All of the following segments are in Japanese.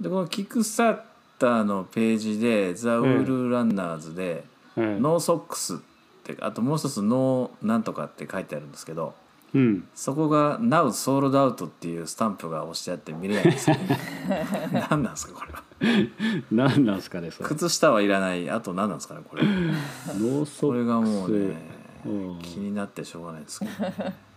でこのキックスターターのページで「ザ・ウール・ランナーズで」うん。 No Socks」ってあともう一つ「 No なんとか」って書いてあるんですけどうん。そこが「Now Sold Out」っていうスタンプが押してあって見れないんですよ 何なんですかこれは。何なんですかねそれ靴下はいらない。あと何なんですかねこれ。No Socks。これがもうねうん。気になってしょうがないですけどね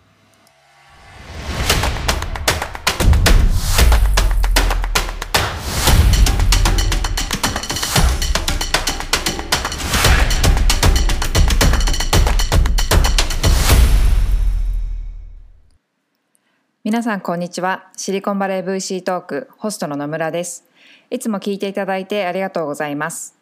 皆さんこんにちは。シリコンバレー VC トークホストの野村です。いつも聞いていただいてありがとうございます。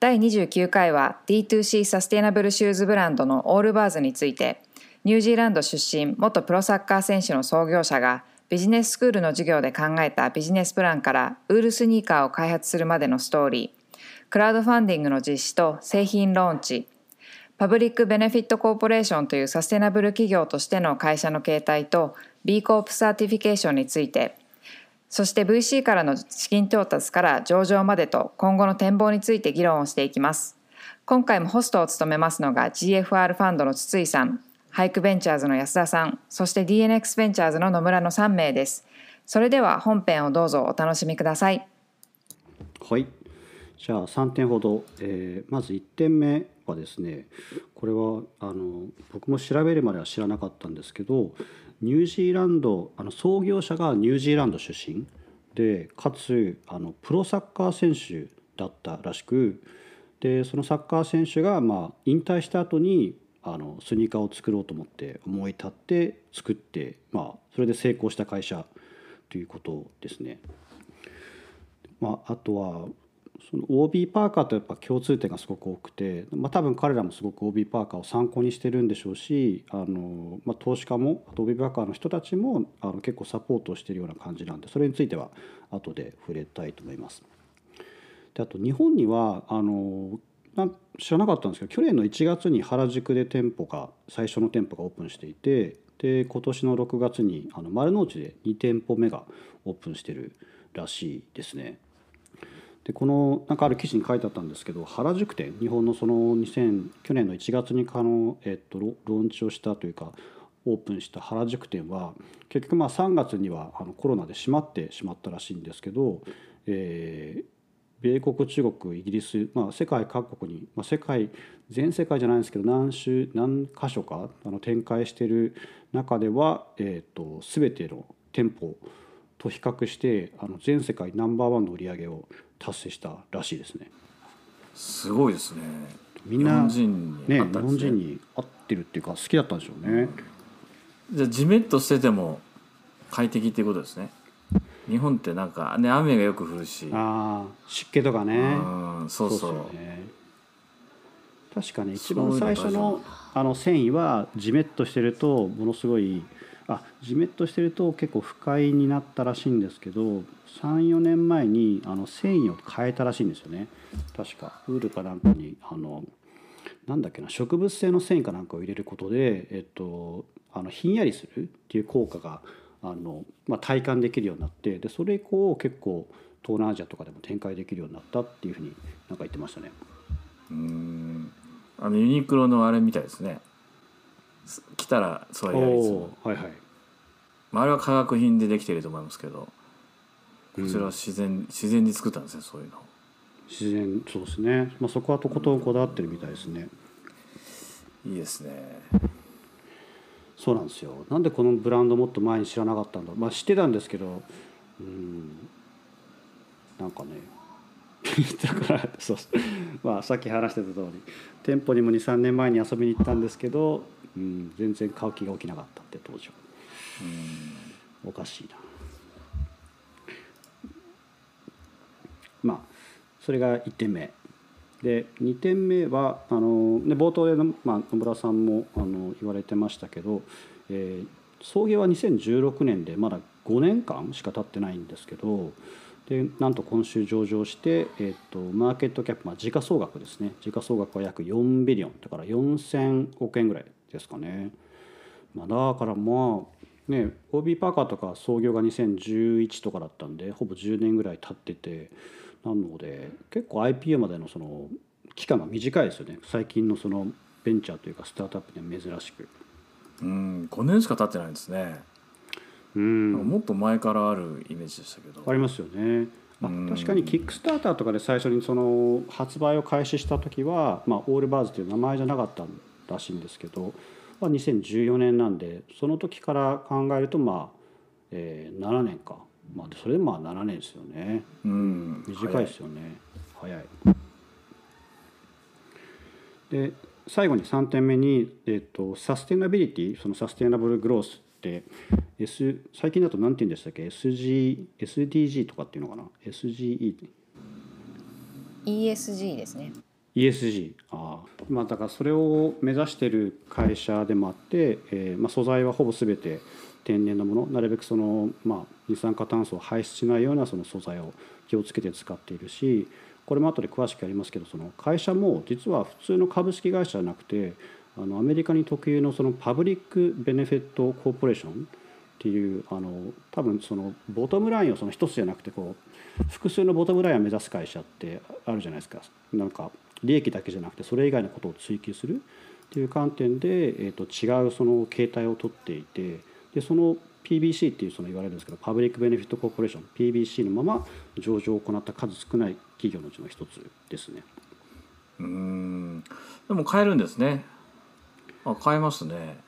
第29回は D2C サステナブルシューズブランドのオールバーズについてニュージーランド出身元プロサッカー選手の創業者がビジネススクールの授業で考えたビジネスプランからウールスニーカーを開発するまでのストーリークラウドファンディングの実施と製品ローンチパブリック・ベネフィット・コーポレーションというサステナブル企業としての会社の形態と B コープサーティフィケーションについてそして VC からの資金調達から上場までと今後の展望について議論をしていきます。今回もホストを務めますのが GFR ファンドの筒井さん HIKE Ventures の安田さんそして DNX ベンチャーズの野村の3名です。それでは本編をどうぞお楽しみください。はい。じゃあ3点ほど、えーまず1点目はですねこれはあの僕も調べるまでは知らなかったんですけどニュージーランドあの創業者がニュージーランド出身でかつあのプロサッカー選手だったらしくでそのサッカー選手が、まあ、引退した後にあのスニーカーを作ろうと思って思い立って作って、まあ、それで成功した会社ということですね。まあ、あとはその OB パーカーとやっぱ共通点がすごく多くて、まあ、多分彼らもすごく OB パーカーを参考にしてるんでしょうしあの、まあ、投資家もあと OB パーカーの人たちもあの結構サポートをしてるような感じなんでそれについては後で触れたいと思います。であと日本にはあのな知らなかったんですけど去年の1月に原宿で店舗が最初の店舗がオープンしていてで今年の6月にあの丸の内で2店舗目がオープンしてるらしいですね。でこのなんかある記事に書いてあったんですけど原宿店日本のその2000去年の1月にかの、えっと、ロローンチをしたというかオープンした原宿店は結局まあ3月にはあのコロナで閉まってしまったらしいんですけど、えー米国中国イギリス、まあ、世界各国に、まあ、世界全世界じゃないんですけど何種何箇所かあの展開している中では、えー、と全ての店舗と比較してあの全世界ナンバーワンの売り上げを達成したらしいですね。すごいですね。みんな日本人にね。日本人に合ってるっていうか好きだったんでしょうね。じゃあジメッとしてても快適っていうことですね。日本ってなんかね雨がよく降るし。ああ湿気とかね。うんそうそう。っすよね。確かに一番最初のあの繊維はジメッとしてるとものすごいあジメッとしてると結構不快になったらしいんですけど34年前にあの繊維を変えたらしいんですよね。確かウールかなんかにあのなんだっけな植物性の繊維かなんかを入れることで、えっと、あのひんやりするっていう効果があの、まあ、体感できるようになってでそれ以降結構東南アジアとかでも展開できるようになったっていうふうになんか言ってましたね。うん。あのユニクロのあれみたいですね。来たらそれやりはいはい。まああれは化学品でできてると思いますけどこうん。ちらは自然、自然に作ったんですねそういうの。自然そうですね、まあ、そこはとことんこだわってるみたいですね。いいですね。そうなんですよ。なんでこのブランドもっと前に知らなかったんだまあ知ってたんですけどうん。なんかね だからそうまあさっき話してた通り店舗にも23年前に遊びに行ったんですけど、うん、全然買う気が起きなかったって当時はおかしいな。まあそれが1点目。で2点目はあの、ね、冒頭での、まあ、野村さんもあの言われてましたけど、えー創業は2016年でまだ5年間しか経ってないんですけどでなんと今週上場して、えー、とマーケットキャップ、まあ、時価総額ですね。時価総額は約4ビリオンだから4000億円ぐらいですかね、まあ、だからまあね OB パーカーとか創業が2011とかだったんでほぼ10年ぐらい経っててなので結構 IPO までのその期間が短いですよね。最近のそのベンチャーというかスタートアップには珍しく。うん5年しか経ってないんですね、うん。もっと前からあるイメージでしたけど。ありますよね。あうん。確かにキックスターターとかで最初にその発売を開始した時は、まあ、オールバーズという名前じゃなかったらしいんですけど、まあ、2014年なんでその時から考えるとまあ、えー7年か、まあ、それでまあ7年ですよね。うん。短いですよね。早い。で最後に3点目に、えっとサステナビリティそのサステナブルグロース S、最近だと何て言うんでしたっけ？SG SDG とかっていうのかな？SGE ESG ですね。ESG ああ。まあだからそれを目指してる会社でもあって、えーまあ、素材はほぼ全て天然のもの。なるべくその、まあ、二酸化炭素を排出しないようなその素材を気をつけて使っているしこれも後で詳しくやりますけどその会社も実は普通の株式会社じゃなくてあのアメリカに特有のそのパブリック・ベネフィット・コーポレーションっていうあの多分そのボトムラインをその一つじゃなくてこう複数のボトムラインを目指す会社ってあるじゃないですか。なんか利益だけじゃなくてそれ以外のことを追求する。っていう観点で、えー、と違うその形態をとっていてでその PBC っていうその言われるんですけどパブリック・ベネフィット・コーポレーション PBC のまま上場を行った数少ない企業のうちの一つですね。うん。でも買えるんですね。あ買えますね。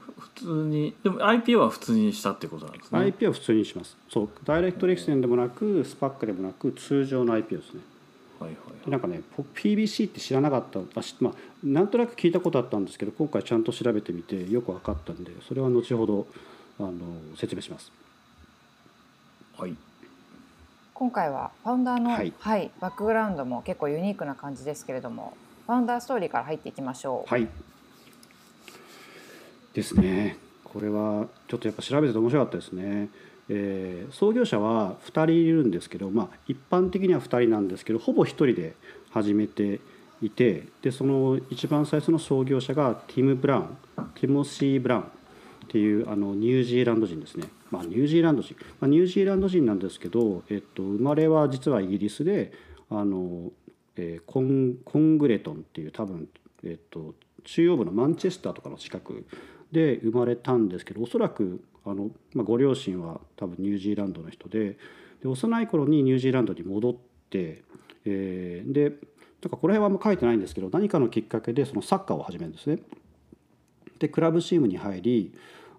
ふ普通に。でも IPO は普通にしたってことなんですね。IP は普通にします。そう。ダイレクトレクセンでもなくスパックでもなく通常の IP ですね。はいはいでなんかねポ PBC って知らなかった。あし、まあ、なんとなく聞いたことあったんですけど今回ちゃんと調べてみてよく分かったんでそれは後ほどあの説明します。はい。今回はファウンダーの、ははいいバックグラウンドも結構ユニークな感じですけれどもファウンダーストーリーから入っていきましょう。はいですね。これはちょっとやっぱ調べてて面白かったですね、えー創業者は2人いるんですけど、まあ、一般的には2人なんですけどほぼ1人で始めていてでその一番最初の創業者がティム・ブラウンティモシー・ブラウンっていうあのニュージーランド人ですね、まあ、ニュージーランド人、まあ、ニュージーランド人なんですけど、えっと、生まれは実はイギリスであの、えーコンコングレトンっていう多分、えっと、中央部のマンチェスターとかの近くで生まれたんですけどおそらくあの、まあ、ご両親は多分ニュージーランドの人でで幼い頃にニュージーランドに戻って、えーでなんかこの辺はあんま書いてないんですけど何かのきっかけでそのサッカーを始めるんですね。でクラブチームに入り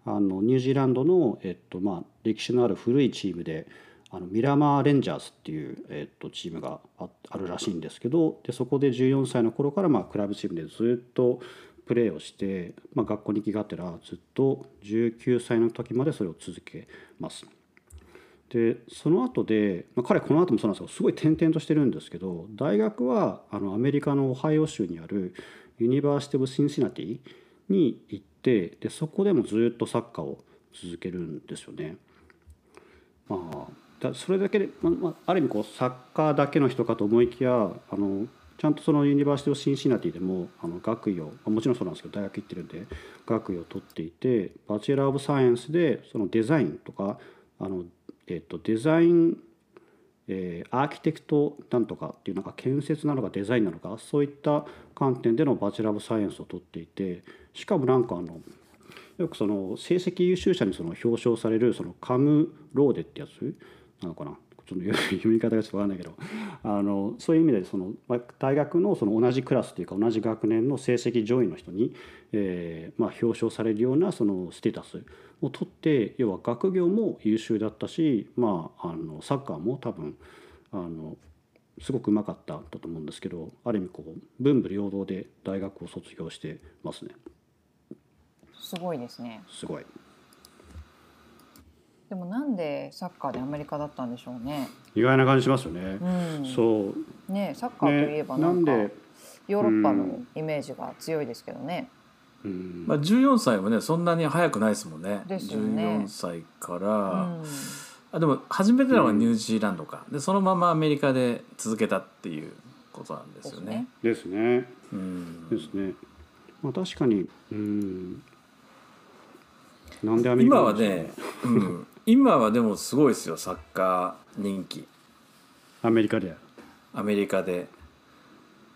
あのニュージーランドの、えっとまあ、歴史のある古いチームであのミラマーレンジャーズっていう、えっと、チームがああるらしいんですけどでそこで14歳の頃から、まあ、クラブチームでずっとプレーをして、まあ、学校に行きがてらずっと19歳の時までそれを続けます。でその後で、まあ、彼この後もそうなんですけどすごい転々としてるんですけど大学はあのアメリカのオハイオ州にある University of Cincinnati に行ってでそこでもずっとサッカーを続けるんですよね。まあ、だそれだけで、まあまあ、ある意味こうサッカーだけの人かと思いきやあのちゃんとその University of Cincinnati でもあの学位を、もちろんそうなんですけど大学行ってるんで学位を取っていてバチェラー・オブ・サイエンスでそのデザインとかあの、えっと、デザインえーアーキテクトなんとかっていうなんか建設なのかデザインなのかそういった観点でのバチェラー・オブ・サイエンスを取っていてしかもなんかあのよくその成績優秀者にその表彰されるそのカム・ローデってやつなのかな？ちょっと読み方がちょっと分かんないけどあのそういう意味でそのまあ大学のその同じクラスというか同じ学年の成績上位の人に、えーまあ、表彰されるようなそのステータスを取って要は学業も優秀だったし、まあ、あのサッカーも多分あのすごくうまかったんだと思うんですけどある意味こう文武両道で大学を卒業してますねすごいですね。すごい。でもなんでサッカーでアメリカだったんでしょうね。意外な感じしますよね。うん。そうねサッカーといえばね、なんか、で、ヨーロッパのうんイメージが強いですけどね。うんまあ、14歳もねそんなに早くないですもんねですよね14歳かうら、ん。あでも始めたのはニュージーランドか、でそのままアメリカで続けたっていうことなんですよね。ですね。うんですね。まあ確かに、うん、なんでアメリカ今なんですかはね、うん、今はでもすごいですよサッカー人気。アメリカで？アメリカで。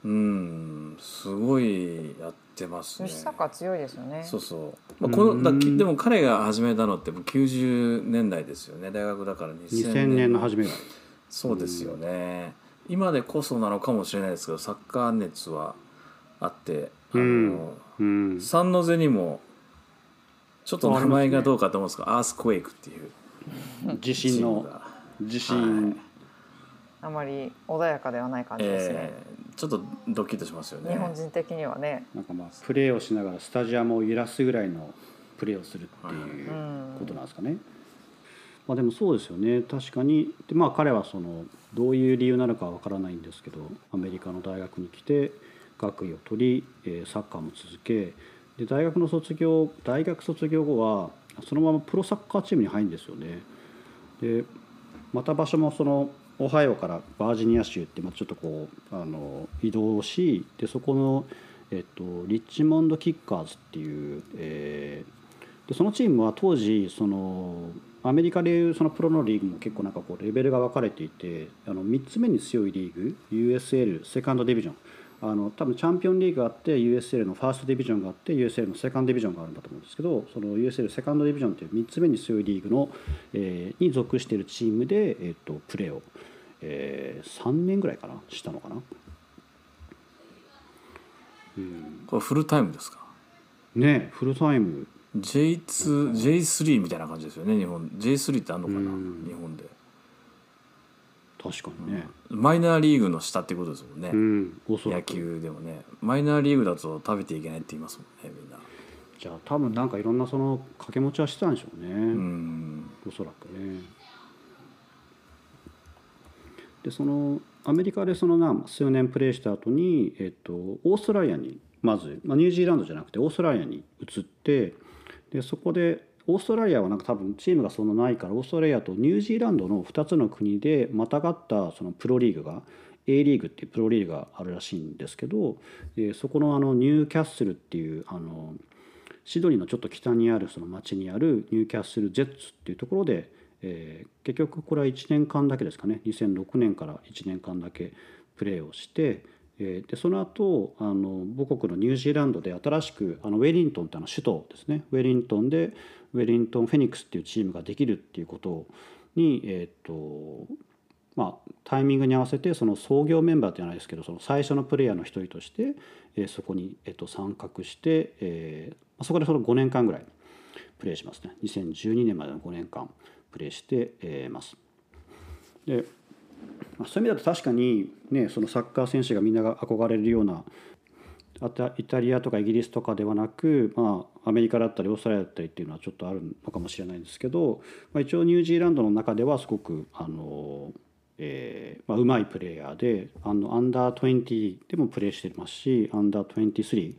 うんすごいやってますね。女子サッカー強いですよね。そうそう、まあ、このだうんでも彼が始めたのってもう90年代ですよね。大学だから2000 2000年。の初めが。そうですよね。今でこそなのかもしれないですけどサッカー熱はあってあの、うん。うん。サンノゼにもちょっと名前がどうかと思うんですが、アースクエイクっていう。地チ震の地震、あまり穏やかではない感じですね、えーちょっとドキッとしますよね。日本人的にはね。なんかまあプレーをしながらスタジアムを揺らすぐらいのプレーをするっていううんことなんですかね。まあ、でもそうですよね。確かに。で、まあ、彼はそのどういう理由なのかわからないんですけどアメリカの大学に来て学位を取り、えーサッカーも続けで大学の卒業大学卒業後はそのままプロサッカーチームに入るんですよね。でまた場所もそのオハイオからバージニア州ってまあちょっとこうあの移動しでそこの、えっと、リッチモンド・キッカーズっていう、えーでそのチームは当時そのアメリカでいうそのプロのリーグも結構なんかこうレベルが分かれていてあの3つ目に強いリーグ USL セカンドディビジョンあの多分チャンピオンリーグがあって USL のファーストディビジョンがあって USL のセカンドディビジョンがあるんだと思うんですけどその USL セカンドディビジョンという3つ目に強いリーグの、えーに属しているチームで、えー、とプレーを、えー3年ぐらいかなしたのかな。うん、これフルタイムですか？ねフルタイム。J2、J3 みたいな感じですよね日本。J3 ってあんのかな、うん。日本で確かにね、マイナーリーグの下ってことですもんね、うん、野く。球でもね。マイナーリーグだと食べていけないって言いますもんねみんな。じゃあ多分なんかいろんなその掛け持ちはしてたんでしょうね、うん。おそらくね。でそのアメリカでそのな数年プレーした後に、えっと、オーストラリアにまず、まあ、ニュージーランドじゃなくてオーストラリアに移ってでそこでオーストラリアはなんか多分チームがそんなないからオーストラリアとニュージーランドの2つの国でまたがったそのプロリーグが A リーグっていうプロリーグがあるらしいんですけど、えそこのあのニューキャッスルっていうあのシドニーのちょっと北にあるその町にあるニューキャッスル・ジェッツっていうところで、え結局これは1年間だけですかね。2006年から1年間だけプレーをして、えでその後あの母国のニュージーランドで新しくあのウェリントンってあの首都ですね。ウェリントンでウェリントン・フェニックスっていうチームができるっていうことに、えーとまあ、タイミングに合わせてその創業メンバーじゃないですけどその最初のプレイヤーの一人として、えーそこに、えー、と参画して、えーそこでその5年間ぐらいプレーしますね2012年までの5年間プレーして、えーます。でそういう意味だと確かに、ね、そのサッカー選手がみんなが憧れるようなイタリアとかイギリスとかではなく、まあ、アメリカだったりオーストラリアだったりっていうのはちょっとあるのかもしれないんですけど、まあ、一応ニュージーランドの中ではすごくあの、えーまあ、うまいプレーヤーであのアンダー20でもプレーしてますしアンダー23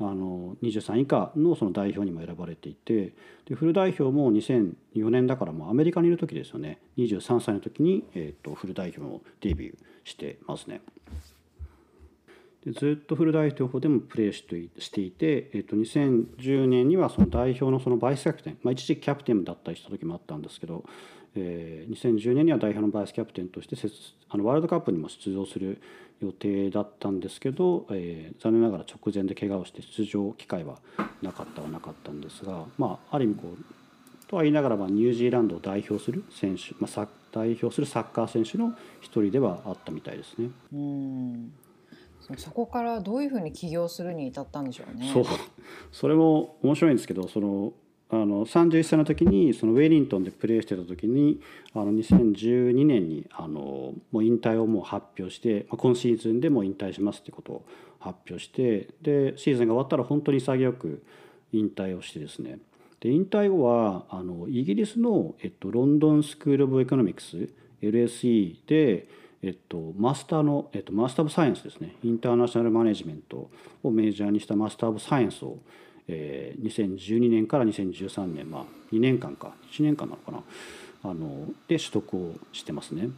あの23以下のその代表にも選ばれていてでフル代表も2004年だからもうアメリカにいる時ですよね23歳の時に、え、とフル代表をデビューしてますね。でずっとフル代表でもプレーしていて、えっと2010年にはその代表のそのバイスキャプテン、まあ、一時期キャプテンだったりした時もあったんですけど、えー2010年には代表のバイスキャプテンとしてあのワールドカップにも出場する予定だったんですけど、えー残念ながら直前で怪我をして出場機会はなかったはなかったんですが、まあ、ある意味こうとは言いながらまニュージーランドを代表する選手、まあ、代表するサッカー選手の一人ではあったみたいですね。うんそこからどういうふうに起業するに至ったんでしょうね。そうそれも面白いんですけどそのあの31歳の時にそのウェリントンでプレーしてた時にあの2012年にあのもう引退をもう発表して、まあ、今シーズンでもう引退しますってことを発表してでシーズンが終わったら本当に潔く引退をしてですねで引退後はあのイギリスの、えっと、 London School of Economics LSE で、えっと、マスターの、えっと、 Master of Science ですね。 International Managementを major にした Master of Science を、えー2012年から2013年まあ2年間か1年間なのかな。あので取得をしてますね。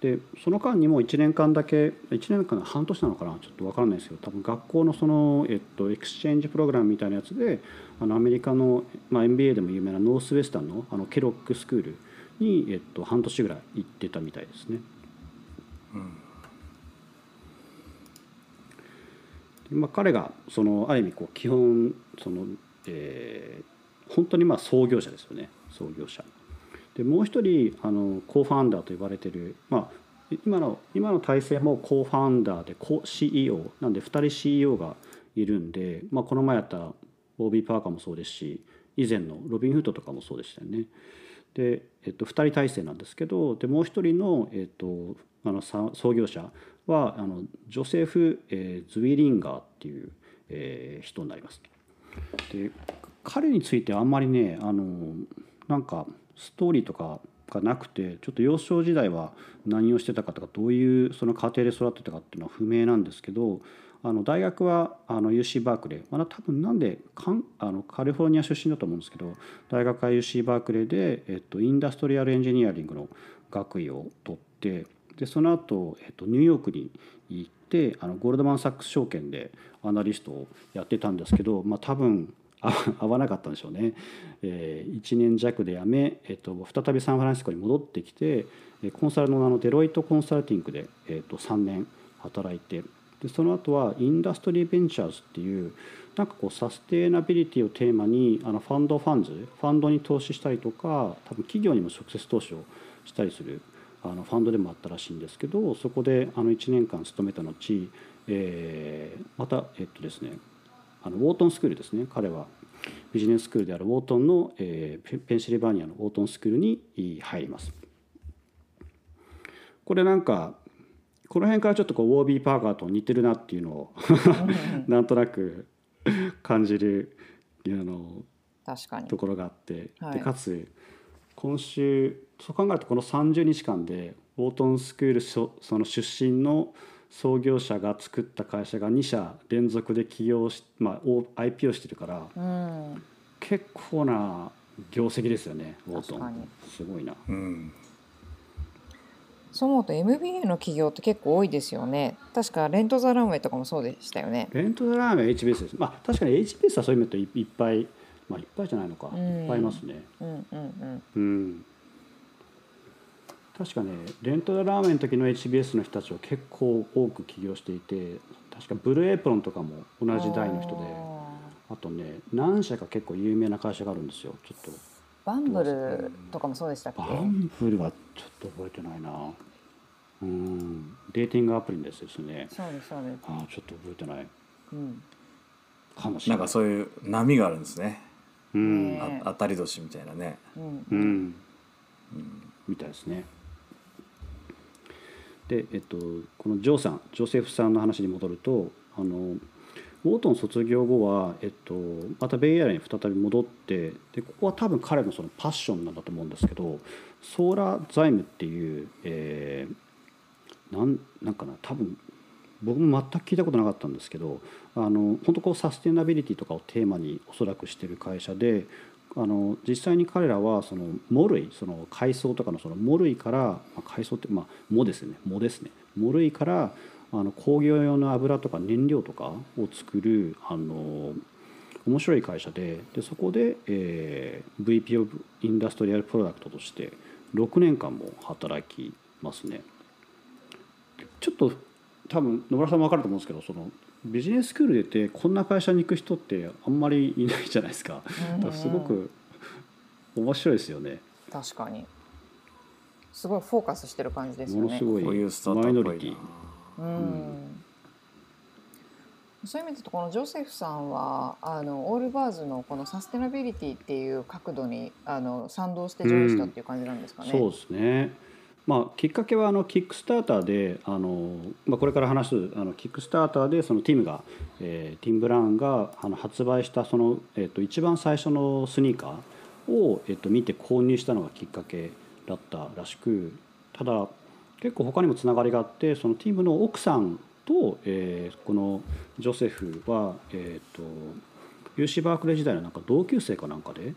でその間にも1年間だけ1年間半年なのかな。ちょっと分からないですけど多分学校のその、えっと、 exchange program みたいなやつであのアメリカの、まあ、MBA でも有名なノースウェスタンのあの Kellogg School に、えっと、半年ぐらい行ってたみたいですね。まあ、彼がそのある意味こう基本その、えー、本当にまあ創業者ですよね創業者。でもう一人あのコーファウンダーと呼ばれてる、まあ、今の今の体制もコーファウンダーでコ CEO なんで2人 CEO がいるんで、まあ、この前やったボービー・パーカーもそうですし以前のロビン・フッドとかもそうでしたよね。で、えっと、2人体制なんですけどでもう一人の、えっと、あの創業者はあのジョセフ・えー、ズウィリンガーっていう、えー、人になります。で彼についてあんまりねあのなんかストーリーとかがなくてちょっと幼少時代は何をしてたかとかどういうその家庭で育ってたかっていうのは不明なんですけどあの大学はあの UC バークレーまだ多分なんでかんあのカリフォルニア出身だと思うんですけど大学は UC バークレーで、えっと、インダストリアルエンジニアリングの学位を取ってでその後、えっとニューヨークに行ってあのゴールドマン・サックス証券でアナリストをやってたんですけど、まあ、多分合わなかったんでしょうね、えー、1年弱で辞め、えっと、再びサンフランシスコに戻ってきてコンサルのあのデロイトコンサルティングで、えっと、3年働いてでその後はインダストリーベンチャーズっていうなんかこうサステナビリティをテーマにあのファンドファンズファンドに投資したりとか多分企業にも直接投資をしたりするあのファンドでもあったらしいんですけどそこであの1年間勤めた後、えー、またえっとですねあのウォートンスクールですね彼はビジネススクールであるウォートンの、えー、ペンシルバニアのウォートンスクールに入ります。これなんかこの辺からちょっとこうウォービー・パーカーと似てるなっていうのを なんとなく 感じるあの確かに。ところがあって、はい、でかつ今週そう考えるとこの30日間でウォートンスクールその出身の創業者が作った会社が2社連続で起業し、まあ、IP をしてるから、うん、結構な業績ですよねウォートン。すごいな、うん、そう思うと MBA の企業って結構多いですよね。確かレント・ザ・ランウェイとかもそうでしたよね。レント・ザ・ランウェイ HBS です。まあ確かに HBS はそういう意味でいっぱいまあいっぱいじゃないのか、うん、いっぱいいますね。うんうんうん。うん。確かねレントラーメンの時の HBS の人たちは結構多く起業していて確かブルーエプロンとかも同じ代の人であとね何社か結構有名な会社があるんですよ。ちょっとバンブルとかもそうでしたっけ？バンブルはちょっと覚えてないな。うん。デーティングアプリですですね。そうですそうです。あちょっと覚えてない、うん、かもしれない。なんかそういう波があるんですね。うん、あ当たり年みたいなね。うん、うん。うん、みたいですね。で、えっと、このジョーさんジョセフさんの話に戻るとあのウォートン卒業後は、えっと、またベイエリアに再び戻ってでここは多分彼のそのパッションなんだと思うんですけどソーラー財務っていう、えー、なんなんかな多分僕も全く聞いたことなかったんですけどあの本当こうサステナビリティとかをテーマにおそらくしてる会社であの実際に彼らはその藻類その海藻とかのその藻類から、まあ、海藻ってまあ藻ですね藻ですね。藻類からあの工業用の油とか燃料とかを作るあの面白い会社ででそこで、えー、VP of インダストリアルプロダクトとして6年間も働きますね。ちょっと多分野村さんも分かると思うんですけどそのビジネススクール出てこんな会社に行く人ってあんまりいないじゃないですか。かすごく面白いですよね。確かに。すごいフォーカスしてる感じですよね。ものすごいマイノリティ。うん。そういう意味でとこのジョセフさんはあのオールバーズのこのサステナビリティっていう角度にあの賛同してジョインしたっていう感じなんですかね。うん、そうですね。まあ、きっかけはあのキックスターターであの、まあ、これから話すあのキックスターターでそのティムが、えー、ティム・ブラウンがあの発売したその、えー、と一番最初のスニーカーを、えー、と見て購入したのがきっかけだったらしくただ結構他にもつながりがあってそのティムの奥さんと、えー、このジョセフは、えー、と UC バークレー時代のなんか同級生かなんかで、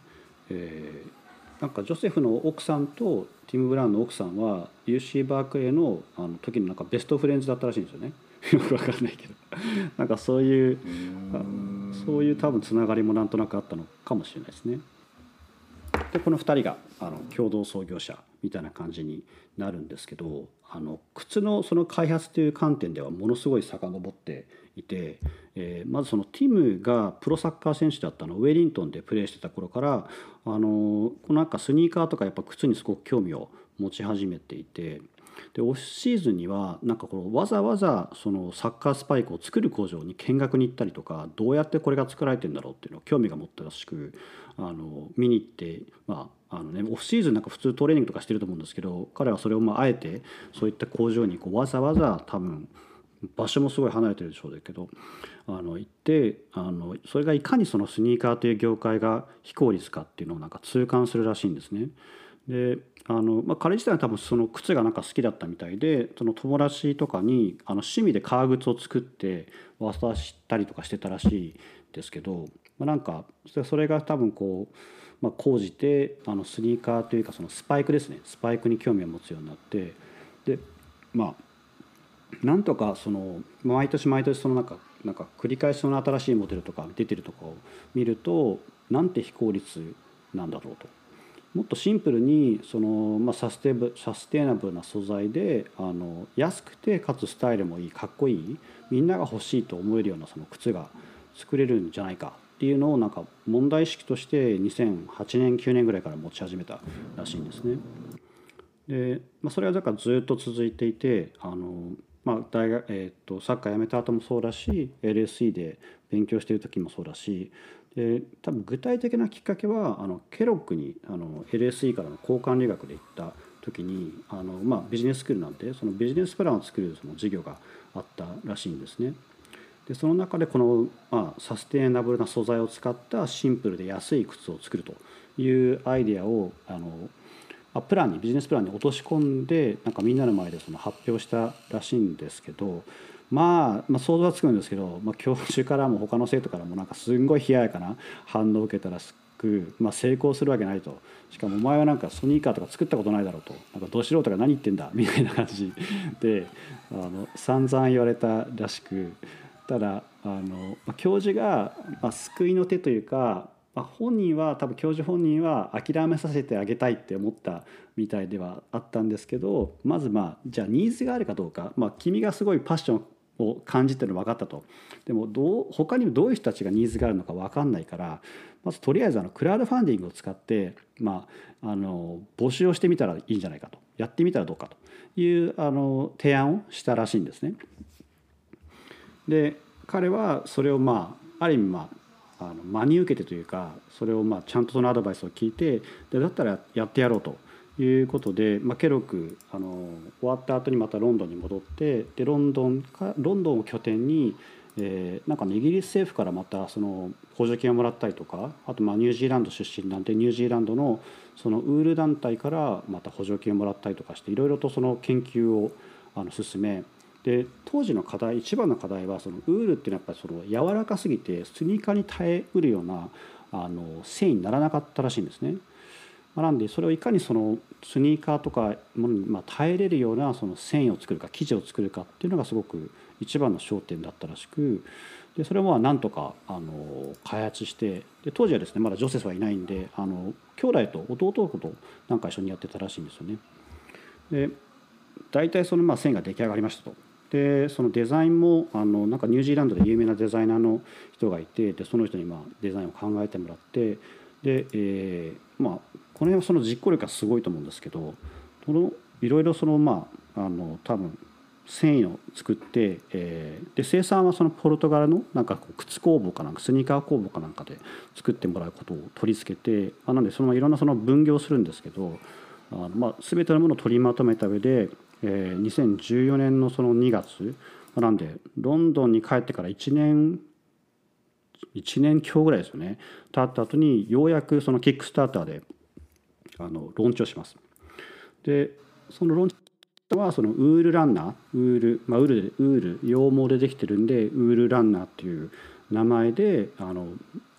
えーなんかジョセフの奥さんとティム・ブラウンの奥さんは UC バークレーのあの時のなんかベストフレンズだったらしいんですよね。よくわかんないけど。なんかそういうそういう多分つながりもなんとなくあったのかもしれないですね。でこの2人があの共同創業者みたいな感じになるんですけどあの靴のその開発という観点ではものすごい遡っていて、えーまずそのティムがプロサッカー選手だったのウェリントンでプレーしてた頃からあのこのなんかスニーカーとかやっぱ靴にすごく興味を持ち始めていてでオフシーズンにはなんかこのわざわざそのサッカースパイクを作る工場に見学に行ったりとかどうやってこれが作られてんだろうっていうのを興味が持ったらしくあの見に行ってまああのねオフシーズンなんか普通トレーニングとかしてると思うんですけど彼はそれをまああえてそういった工場にこうわざわざ多分場所もすごい離れてるでしょうけどあの行ってあのそれがいかにそのスニーカーという業界が非効率かっていうのをなんか痛感するらしいんですね。であの、まあ、彼自体は多分その靴がなんか好きだったみたいでその友達とかにあの趣味で革靴を作って渡したりとかしてたらしいですけど、まあ、なんかそれが多分こう、まあ、講じてあのスニーカーというかそのスパイクですね。スパイクに興味を持つようになって。でまあなんとかその毎年毎年そのなんかなんか繰り返しその新しいモデルとか出てるとかを見るとなんて非効率なんだろうと。もっとシンプルにその、まあ、サステブサステナブルな素材であの安くてかつスタイルもいいかっこいいみんなが欲しいと思えるようなその靴が作れるんじゃないか。っていうのをなんか問題意識として2008年9年ぐらいから持ち始めたらしいんですね。で、まあ、それはだからずっと続いていてあのまあ大学えー、とサッカー辞めた後もそうだし LSE で勉強している時もそうだしで多分具体的なきっかけはあのケロックにあの LSE からの交換留学で行った時にあの、まあ、ビジネススクールなんでそのビジネスプランを作るその授業があったらしいんですね。でその中でこの、まあ、サステイナブルな素材を使ったシンプルで安い靴を作るというアイデアをあのプランにビジネスプランに落とし込んでなんかみんなの前でその発表したらしいんですけど、まあ、まあ想像はつくんですけど、まあ、教授からも他の生徒からもなんかすんごい冷ややかな反応を受けたらしく、まあ、成功するわけないと。しかもお前はなんかソニーカーとか作ったことないだろうと。なんかど素人が何言ってんだみたいな感じであの散々言われたらしくただあの、教授が、まあ、救いの手というかまあ、本人は多分教授本人は諦めさせてあげたいって思ったみたいではあったんですけどまずまあじゃあニーズがあるかどうか、まあ、君がすごいパッションを感じてるの分かったとでもどう他にもどういう人たちがニーズがあるのか分かんないからまずとりあえずあのクラウドファンディングを使って、まあ、あの募集をしてみたらいいんじゃないかとやってみたらどうかというあの提案をしたらしいんですね。で彼はそれをまあある意味まああの真に受けてというかそれをまあちゃんとそのアドバイスを聞いてでだったらやってやろうということで、まあ、ケロクあの終わった後にまたロンドンに戻ってでロンドンかロンドンを拠点に、えー、なんか、イギリス政府からまたその補助金をもらったりとかあとまあニュージーランド出身なんでニュージーランドのそのウール団体からまた補助金をもらったりとかしていろいろとその研究をあの進めで当時の課題一番の課題はそのウールっていうのはやっぱりその柔らかすぎてスニーカーに耐えうるようなあの繊維にならなかったらしいんですね。まあ、なんでそれをいかにそのスニーカーとかものにまあ耐えれるようなその繊維を作るか生地を作るかっていうのがすごく一番の焦点だったらしくでそれもなんとかあの開発してで当時はですねまだジョセフはいないんであの兄弟と弟となんか一緒にやってたらしいんですよね。で大体そのまあ線が出来上がりましたと。でそのデザインもあのなんかニュージーランドで有名なデザイナーの人がいてでその人にまあデザインを考えてもらってで、えー、まあこの辺はその実行力がすごいと思うんですけどこのいろいろそのまああの多分繊維を作って、えー、で生産はそのポルトガルのなんか靴工房かなんかスニーカー工房かなんかで作ってもらうことを取り付けてあなんでそのいろんなその分業するんですけどあの、まあ、全てのものを取りまとめた上でえー、2014年のその2月なんでロンドンに帰ってから1年1年強ぐらいですよね経った後にようやくそのキックスターターであのローンチをします。でそのローンチはそのウールランナーウール、まあ、ウールでウール羊毛でできてるんでウールランナーっていう名前であの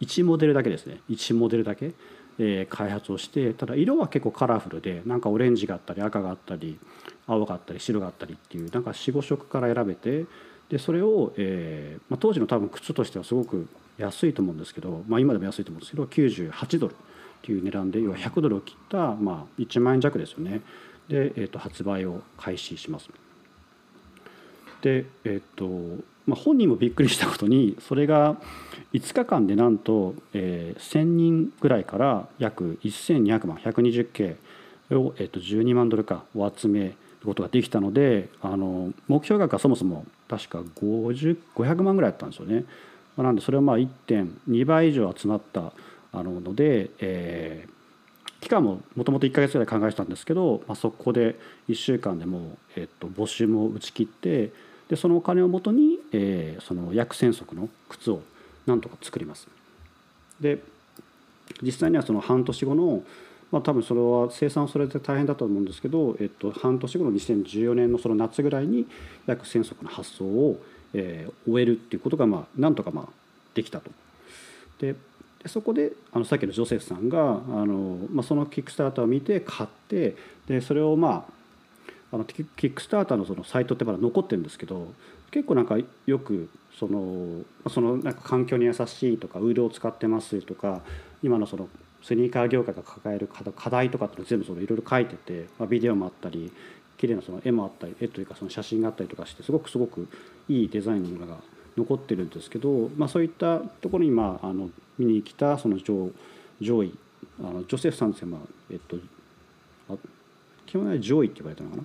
1モデルだけですね1モデルだけえー開発をしてただ色は結構カラフルでなんかオレンジがあったり赤があったり青があったり白があったりっていうなんか45色から選べてでそれを、えーまあ、当時の多分靴としてはすごく安いと思うんですけど、まあ、今でも安いと思うんですけど98ドルっていう値段で要は100ドルを切った、まあ、1万円弱ですよねで、えー、と発売を開始します。でえっ、と、まあ、本人もびっくりしたことにそれが5日間でなんと、えー1,000人ぐらいから約1200万120系を、えー、と12万ドルかを集めことができたのであの目標額はそもそも確か50 500万ぐらいだったんですよね。まあなんでそれはまあ1.2倍以上集まったあのので、えー期間ももともと1か月ぐらい考えてたんですけど、まあ、そこで1週間でもう、えっと、募集も打ち切ってでそのお金をもとに、えーその約1,000足の靴をなんとか作ります。で実際にはその半年後の、まあ、多分それは生産それで大変だと思うんですけど、えっと、半年後の2014年のその夏ぐらいに約1,000足の発送を、えー終えるっていうことが、まあ、なんとかまあできたと。でそこであのさっきのジョセフさんがあの、まあ、そのキックスターターを見て買ってでそれをまああのキキックスターターのそのサイトってまだ残ってるんですけど結構なんかよくそのそのなんか環境に優しいとかウールを使ってますとか今のそのスニーカー業界が抱える課題とかって全部そのいろいろ書いてて、まあ、ビデオもあったり綺麗なその絵もあったり絵というかその写真があったりとかしてすごくすごくいいデザインのものが残ってるんですけど、まあ、そういったところに、まあ、あの見に来たその上上位あのジョセフさんですよ、まあえっと、あ基本は上位って言われたのかな？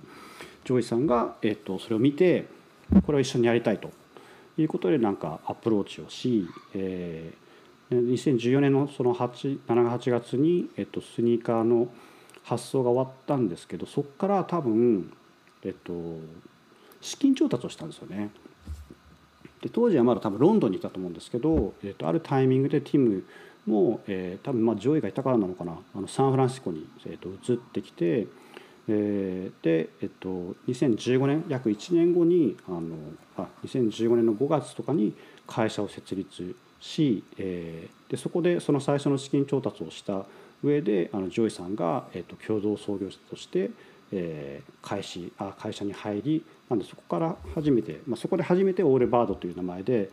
上位さんが、えっと、それを見てこれを一緒にやりたいということでなんかアプローチをし、えー、2014年のその7-8月に、えっと、スニーカーの発送が終わったんですけどそこから多分、えっと、資金調達をしたんですよね。で当時はまだ多分ロンドンにいたと思うんですけど、えー、とあるタイミングでティムも、えー、多分まあ上位がいたからなのかなあのサンフランシスコに、えー、と移ってきて、えーで、えー、と2015年約1年後にあのあ2015年の5月とかに会社を設立、えーでそこでその最初の資金調達をした上であのジョイさんが、えー、と共同創業者として、えー開始あ会社に入りなんでそこから初めて、まあ、そこで初めて Allbirds という名前で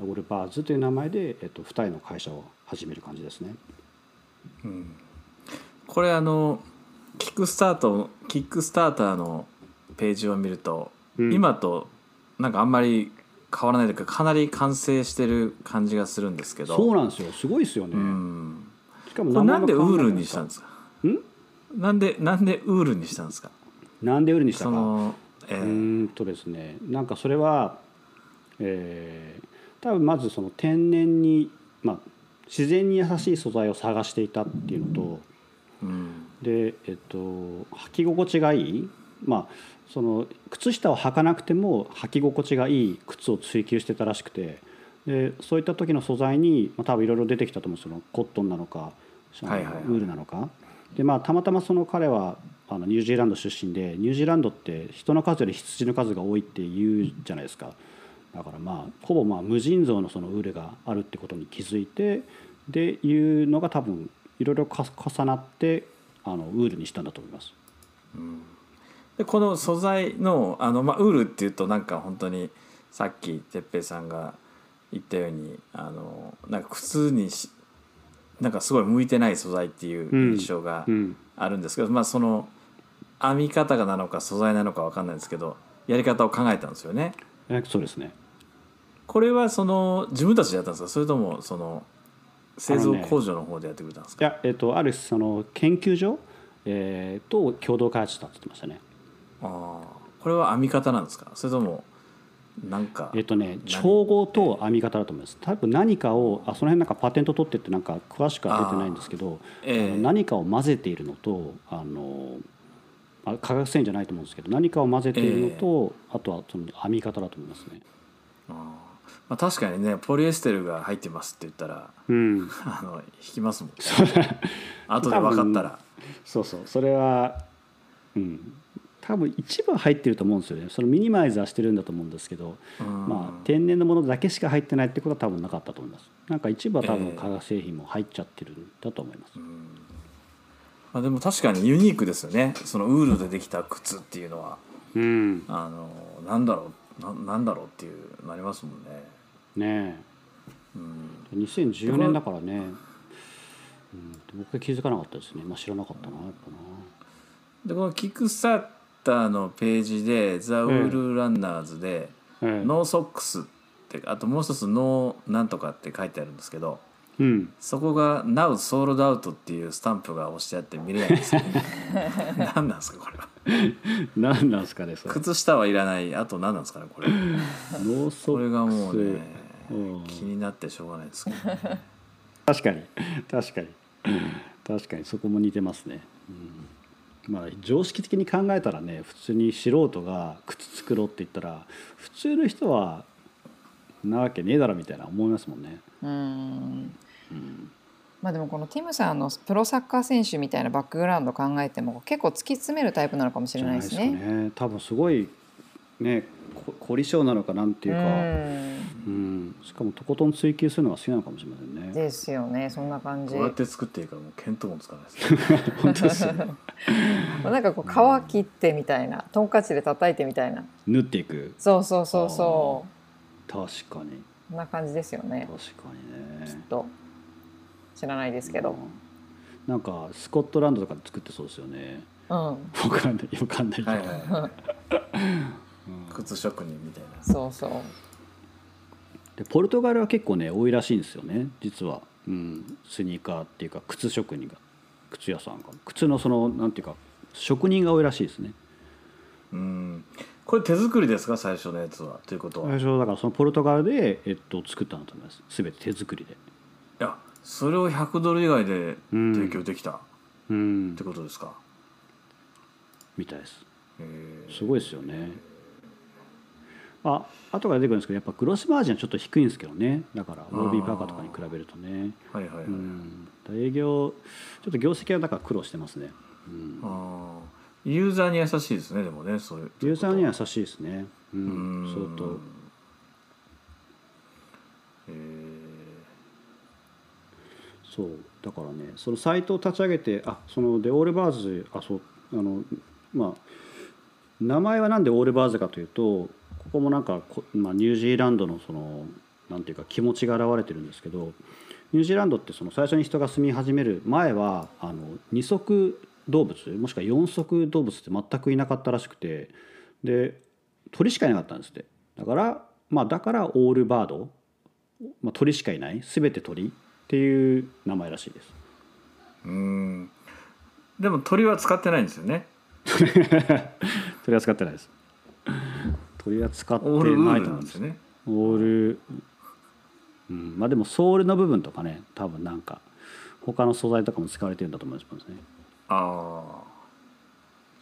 オールバーズという名前で、えっと、2人の会社を始める感じですね。これあのキックスタートキックスターターのページを見ると、うん今となんかあんまり変わらないというかかなり完成してる感じがするんですけど。そうなんですよ。すごいですよね。うん。しかもなんでウールにしたんですか？ん？なんでなんでウールにしたんですか？なんでウールにしたか。その、えうーーんとですね。なんかそれは、えー多分まずその天然に、まあ、自然に優しい素材を探していたっていうのとうん。で、えっと、履き心地がいい、まあ、その靴下を履かなくても履き心地がいい靴を追求してたらしくて。でそういった時の素材に、まあ、多分いろいろ出てきたと思うんですよ。コットンなのか、ウールなのか。でまあ、たまたまその彼はあのニュージーランド出身でニュージーランドって人の数より羊の数が多いって言うじゃないですか。だからまあほぼまあ無尽蔵のそのウールがあるってことに気づいてでいうのが多分いろいろか重なってあのウールにしたんだと思います。でこの素材のあの、まあ、ウールっていうとなんか本当にさっき哲平さんが言ったようにあのなんか靴にしなんかすごい向いてない素材っていう印象がうん。あるんですけど、まあその編み方がなのか素材なのかわかんないんですけどやり方を考えたんですよね。えそうですね。これはその自分たちでやったんですか？それともその製造工場の方でやってくれたんですか、いや、えっと、あるその研究所、えーと共同開発したって言ってましたね。ああこれは編み方なんですか？それともなんかえっとね調合と編み方だと思います。多分何かをあその辺なんかパテント取ってってなんか詳しくは出てないんですけどええ。あの何かを混ぜているのとあのあ化学繊維じゃないと思うんですけど何かを混ぜているのと、あとはその編み方だと思いますね。あー。まあ、確かにねポリエステルが入ってますって言ったらうん、あの引きますもんね。後で分かったら。そうそう。それは、うん、多分一部は入ってると思うんですよね。そのミニマイズはしてるんだと思うんですけど、うん。まあ、天然のものだけしか入ってないってことは多分なかったと思います。なんか一部は多分ええ。化学製品も入っちゃってるんだと思います、まあ、でも確かにユニークですよね。そのウールでできた靴っていうのは。うん。あのなんだろう。ななんだろうっていうなりますもんね。ねうん。え2014年だからね、うん、僕は気づかなかったですね、まあ、知らなかったなやっぱな。でこのキックスターのページで「 The Wool Runners で」ええノーソックス」ってあともう一つ「 No なんとか」って書いてあるんですけどうん。そこが「Now Sold Out」っていうスタンプが押してあって見れないんですよ。何なんですかこれは。何なんですかねそれ。靴下はいらない。あと何なんですかねこれ。 No Socks。これがもうねうん。気になってしょうがないですけど。ね確かに。確かに。確かにそこも似てますね、うん、まあ常識的に考えたらね普通に素人が靴作ろうって言ったら普通の人はなわけねえだろみたいな思いますもんね、うん。まあでもこのティムさんのプロサッカー選手みたいなバックグラウンド考えても結構突き詰めるタイプなのかもしれないですね。ですかね。多分すごいねこ凝り性なのかなんていうか、うん。うん、しかもとことん追求するのが好きなのかもしれませんね。ですよねそんな感じ。こうやって作っていいからもう見当もつかないですね。本当ですよね。なんかこう皮切ってみたいなトンカチで叩いてみたいな。縫っていく。そうそうそうそ確かに。うこんな感じですよね。確かにね。と。知らないですけど。うん。なんかスコットランドとかで作ってそうですよね。うん。わかんないわかんないけど。はいはいはい 靴職人みたいな。そうそう。でポルトガルは結構ね多いらしいんですよね実は、うん、スニーカーっていうか靴職人が。靴屋さんが。靴のそのなんていうか職人が多いらしいですね。うん。これ手作りですか最初のやつはということは、い最初だからそのポルトガルで、えっと、作ったんだと思います。全て手作りで。やそれを100ドル以外で提供できた。っうん。てことですか、みたいです。へえすごいですよねあ後から出てくるんですけどやっぱグロスマージンはちょっと低いんですけどね。だからロー。ビー・パーカーとかに比べるとね。はいはいはい、うん。営業ちょっと業績はだから苦労してますね、うん、あー。ユーザーに優しいですねでもねそれユーザーには優しいですね。ううんん。相当。へえそう。だからねそのサイトを立ち上げてあそのでオールバーズあそうあのまあ名前はなんでオールバーズかというとここもなんかこ、まあ、ニュージーランドのそのなんていうか気持ちが現れてるんですけどニュージーランドってその最初に人が住み始める前はあの二足動物もしくは四足動物って全くいなかったらしくてで鳥しかいなかったんですって。だからまあだからオールバード、まあ、鳥しかいない全て鳥っていう名前らしいです。うん。でも鳥は使ってないんですよね。鳥は使ってないです鳥は使ってないと思うんんですねオール、うん、まあでもソールの部分とかね多分なんか他の素材とかも使われてるんだと思いますね。ああ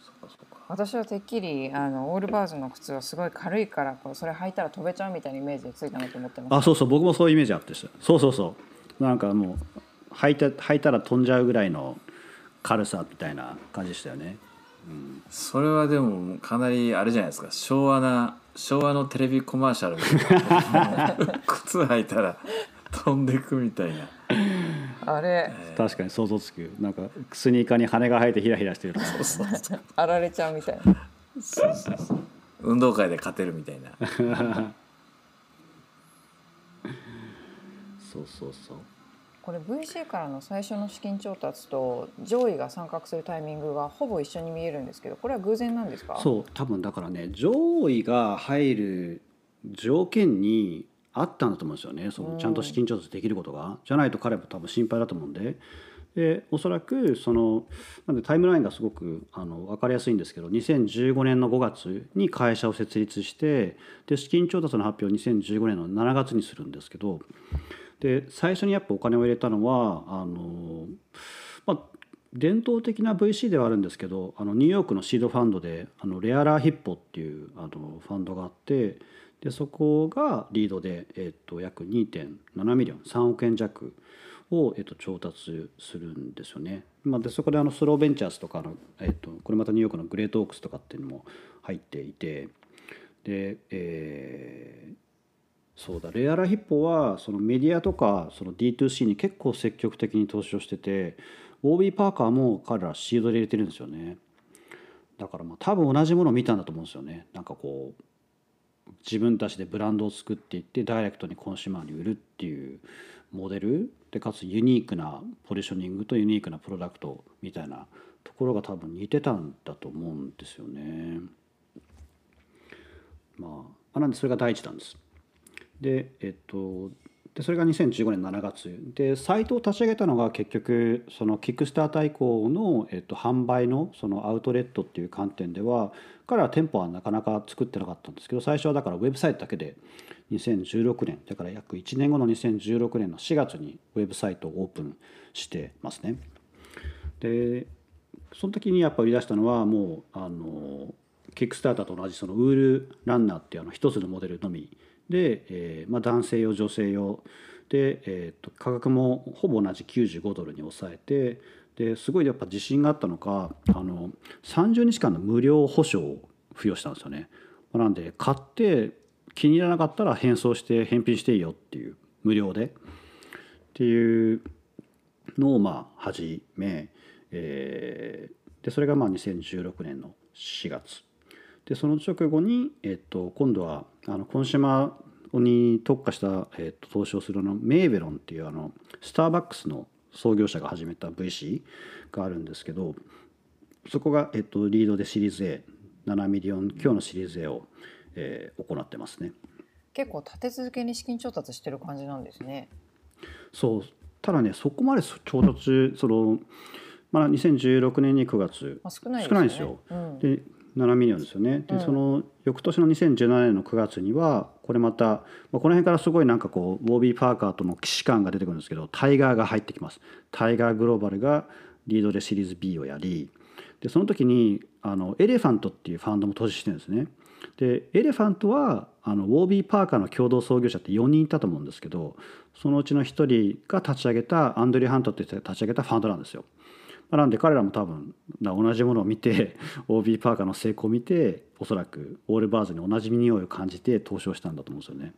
そっかそっか。私はてっきりあのオールバーズの靴はすごい軽いからこうそれ履いたら飛べちゃうみたいなイメージでついたなと思ってましたあそうそう僕もそういうイメージあって。したそうそうそう。なんかもう履いた履いたら飛んじゃうぐらいの軽さみたいな感じでしたよねそれはでもかなりあれじゃないですか。昭和な昭和のテレビコマーシャルみたいな。靴履いたら飛んでくみたいな。あれ。確かに想像つく。なんかスニーカーに羽が生えてヒラヒラしてるとか。そうそうあられちゃうみたいな。そうそうそう。運動会で勝てるみたいな。そうそうそうこれ VC からの最初の資金調達と上位が参画するタイミングがほぼ一緒に見えるんですけどこれは偶然なんですか？そう多分だからね上位が入る条件にあったんだと思うんですよね。そのちゃんと資金調達できることが、じゃないと彼も多分心配だと思うんで。でおそらくそのなんでタイムラインがすごくあの分かりやすいんですけど2015年の5月に会社を設立してで資金調達の発表を2015年の7月にするんですけどで最初にやっぱお金を入れたのはあの、まあ、伝統的な VC ではあるんですけどあのニューヨークのシードファンドであの Lerer Hippeau っていうあのファンドがあってでそこがリードで、えっと約2.7 million 3億円弱を、えっと、調達するんですよね。まあ、でそこであのスローベンチャーズとかの、えっと、これまたニューヨークのグレートオークスとかっていうのも入っていてで、えーそうだレアラヒッポはそのメディアとかその D2C に結構積極的に投資をしてて OB パーカーも彼らシードで入れてるんですよねだからまあ多分同じものを見たんだと思うんですよねなんかこう自分たちでブランドを作っていってダイレクトにコンシューマーに売るっていうモデルでかつユニークなポジショニングとユニークなプロダクトみたいなところが多分似てたんだと思うんですよね。まあなんでそれが第一弾です。でえっとでそれが2015年7月でサイトを立ち上げたのが結局そのキックスターター以降の、えっと、販売のそのアウトレットっていう観点では彼は店舗はなかなか作ってなかったんですけど最初はだからウェブサイトだけで2016年だから約1年後の2016年の4月にウェブサイトをオープンしてますね。でその時にやっぱ売り出したのはもうあのキックスターターと同じそのウールランナーっていうあの一つのモデルのみで、えーまあ、男性用女性用。で、えー、と価格もほぼ同じ95ドルに抑えてですごいやっぱ自信があったのかあの30日間の無料保証を付与したんですよね。なんで買って気に入らなかったら返送して返品していいよっていう無料で。っていうのをまあ始め、えー、でそれがまあ2016年の4月。でその直後に、えっと、今度はあのコンシューマーに特化した、えっと、投資をするのメーベロンっていうあのスターバックスの創業者が始めた VC があるんですけどそこが、えっと、リードでシリーズ A7 ミリオン今日のシリーズ A を、えー、行ってますね。結構立て続けに資金調達してる感じなんですね。そう。ただねそこまで調達そのまあ2016年に9月、まあ、少ないですよ、ね、うん、で7 million ですよね。で、うん、その翌年の2017年の9月にはこれまた、まあ、この辺からすごいなんかこう Warby Parker との既視感が出てくるんですけど Tiger が入ってきます。Tiger Global がリードでシリーズ B をやりでその時にあの Elephant っていうファンドも投資してるんですね。で Elephant はあの Warby Parker の共同創業者って4人いたと思うんですけどそのうちの1人が立ち上げたアンドリュー・ハントって立ち上げたファンドなんですよ。なんで彼らも多分同じものを見て OB パーカーの成功を見ておそらく Allbirds に同じ匂いを感じて投資をしたんだと思うんですよね。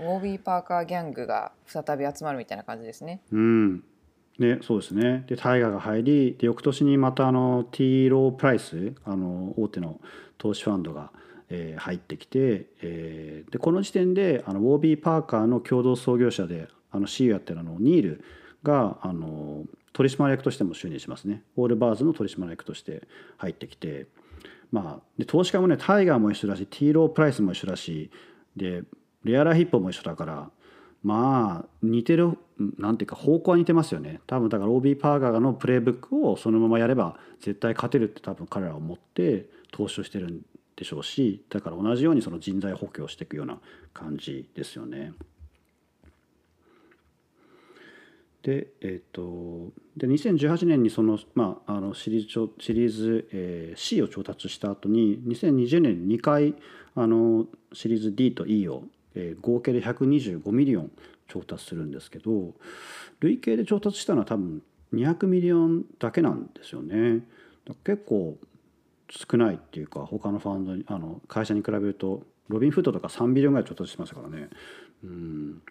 うん、OB パーカーギャングが再び集まるみたいな感じですね。うん。ね、そうですね。でタイガーが入りで翌年にまたあの T ロープライスあの大手の投資ファンドが、えー、入ってきて、えー、でこの時点であの OB パーカーの共同創業者であの CEO やってるあのニールがあの取締役としても就任しますね。オールバーズの取締役として入ってきて。まあで投資家もねタイガーも一緒だしティーロープライスも一緒だしでレアラヒッポも一緒だからまあ似てるなんていうか方向は似てますよね。多分だから OB パーガーのプレイブックをそのままやれば絶対勝てるって多分彼らは思って投資をしてるんでしょうしだから同じようにその人材補強していくような感じですよね。で,、えーと、で2018年にその,、まあ、あのシリーズシリーズ、えー、C を調達した後に2020年に2回あのシリーズ D と E を、えー、合計で125 million 調達するんですけど累計で調達したのは多分200 million だけなんですよね。結構少ないっていうか他のファンドにあの会社に比べるとロビンフッドとか3 billion ぐらい調達してましたからね。うん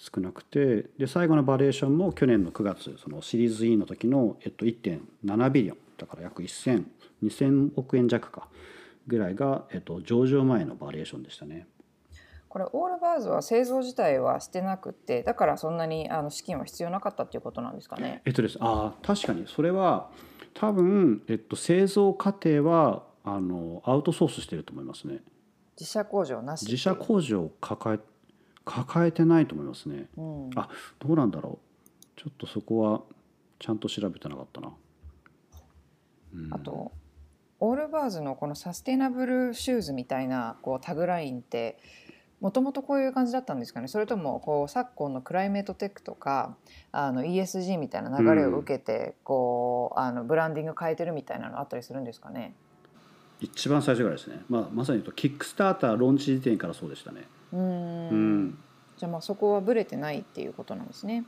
少なくてで最後のバリュエーションも去年の9月そのシリーズ E の時の、えっと、1.7 billion だから約10002000億円弱かぐらいが、えっと、上場前のバリエーションでしたね。これオールバーズは製造自体はしてなくてだからそんなにあの資金は必要なかったっていうことなんですかね？えっとですあ確かにそれは多分、えっと、製造過程はあのアウトソースしてると思いますね。自社工場なし自社工場を抱え抱えてないと思いますね、うん、あどうなんだろう。ちょっとそこはちゃんと調べてなかったな、うん、あとオールバーズのこのサステイナブルシューズみたいなこうタグラインってもともとこういう感じだったんですかね。それともこう昨今のクライメートテックとかあの ESG みたいな流れを受けてこう、うん、あのブランディング変えてるみたいなのあったりするんですかね。一番最初からですね、まあ、まさに言うとキックスターターローンチ時点からそうでしたね。うん。じゃあまあそこはぶれてないっていうことなんですね。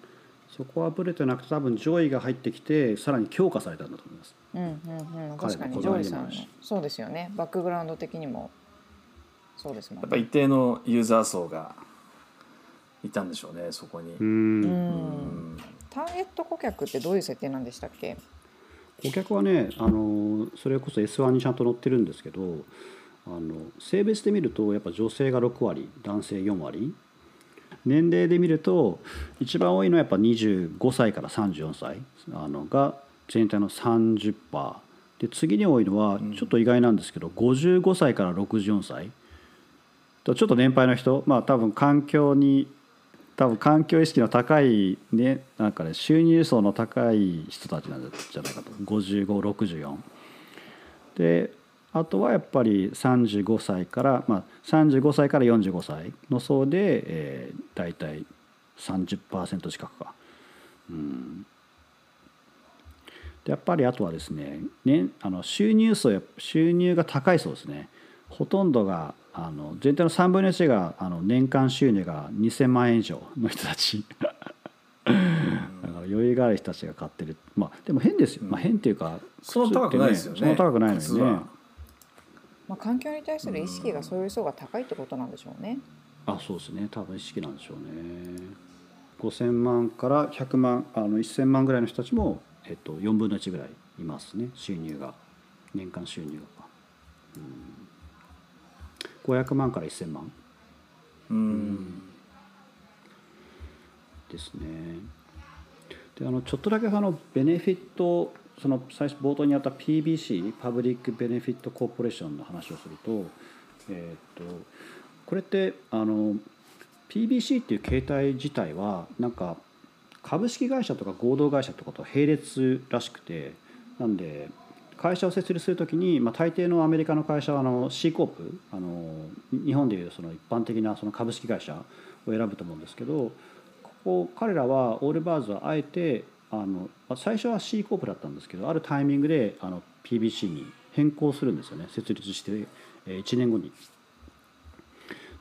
そこはブレてなくて多分上位が入ってきてさらに強化されたんだと思います。うんうんうん、確かにこだわりジョージさんそうですよね。バックグラウンド的にもそうですもんね。やっぱ一定のユーザー層がいたんでしょうねそこに。う。うん。うん。ターゲット顧客ってどういう設定なんでしたっけ？顧客はねあのそれこそ S1 にちゃんと載ってるんですけどあの性別で見るとやっぱ女性が6割男性4割。年齢で見ると一番多いのはやっぱ25歳から34歳あのが全体の30%で次に多いのはちょっと意外なんですけど、55歳から64歳。とちょっと年配の人まあ多分環境に多分環境意識の高いねなんかね収入層の高い人たちなんじゃないかと。5564であとはやっぱり35歳から、まあ、35歳から45歳の層で、えー、大体30%近くか。うん。でやっぱりあとはですねねあの収入層や収入が高い層ですね。ほとんどがあの全体の3分の1があの年間収入が2,000万円以上の人たち。だから余裕がある人たちが買ってる。まあでも変ですよ、まあ、変っていうかそんな高くないですよね。そんな高くないのにねまあ、環境に対する意識がそういう層が高いってことなんでしょうね。あそうですね。多分意識なんでしょうね。5,000万から100万あの1,000万ぐらいの人たちも、えっと、4分の1ぐらいいますね。収入が。年間収入が、うん、500万から1,000万。うん。ですね。であのちょっとだけあのベネフィットその最初冒頭にあった PBC パブリック・ベネフィット・コーポレーションの話をすると,、えー、とこれってあの PBC っていう形態自体はなんか株式会社とか合同会社とかと並列らしくてなんで会社を設立するときに、まあ、大抵のアメリカの会社はあの C コープあの日本でいうその一般的なその株式会社を選ぶと思うんですけどここ彼らはオールバーズはあえてあの最初は C コープだったんですけどあるタイミングであの PBC に変更するんですよね設立して1年後に。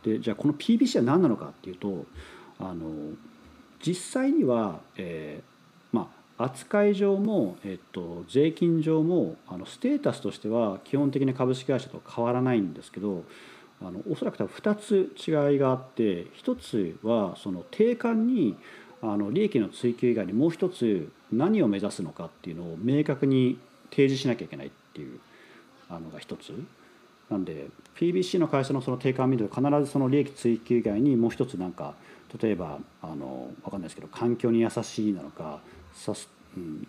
でじゃあこの PBC は何なのかっていうとあの実際には、えーまあ、扱い上も、えっと、税金上もあのステータスとしては基本的な株式会社と変わらないんですけどあのおそらく多分2つ違いがあって1つはその定款にあの利益の追求以外にもう一つ何を目指すのかっていうのを明確に提示しなきゃいけないっていうあのが一つ。なんで PBC の会社のその定款を見ると必ずその利益追求以外にもう一つなんか例えばあの分かんないですけど環境に優しいなのかサス、うん、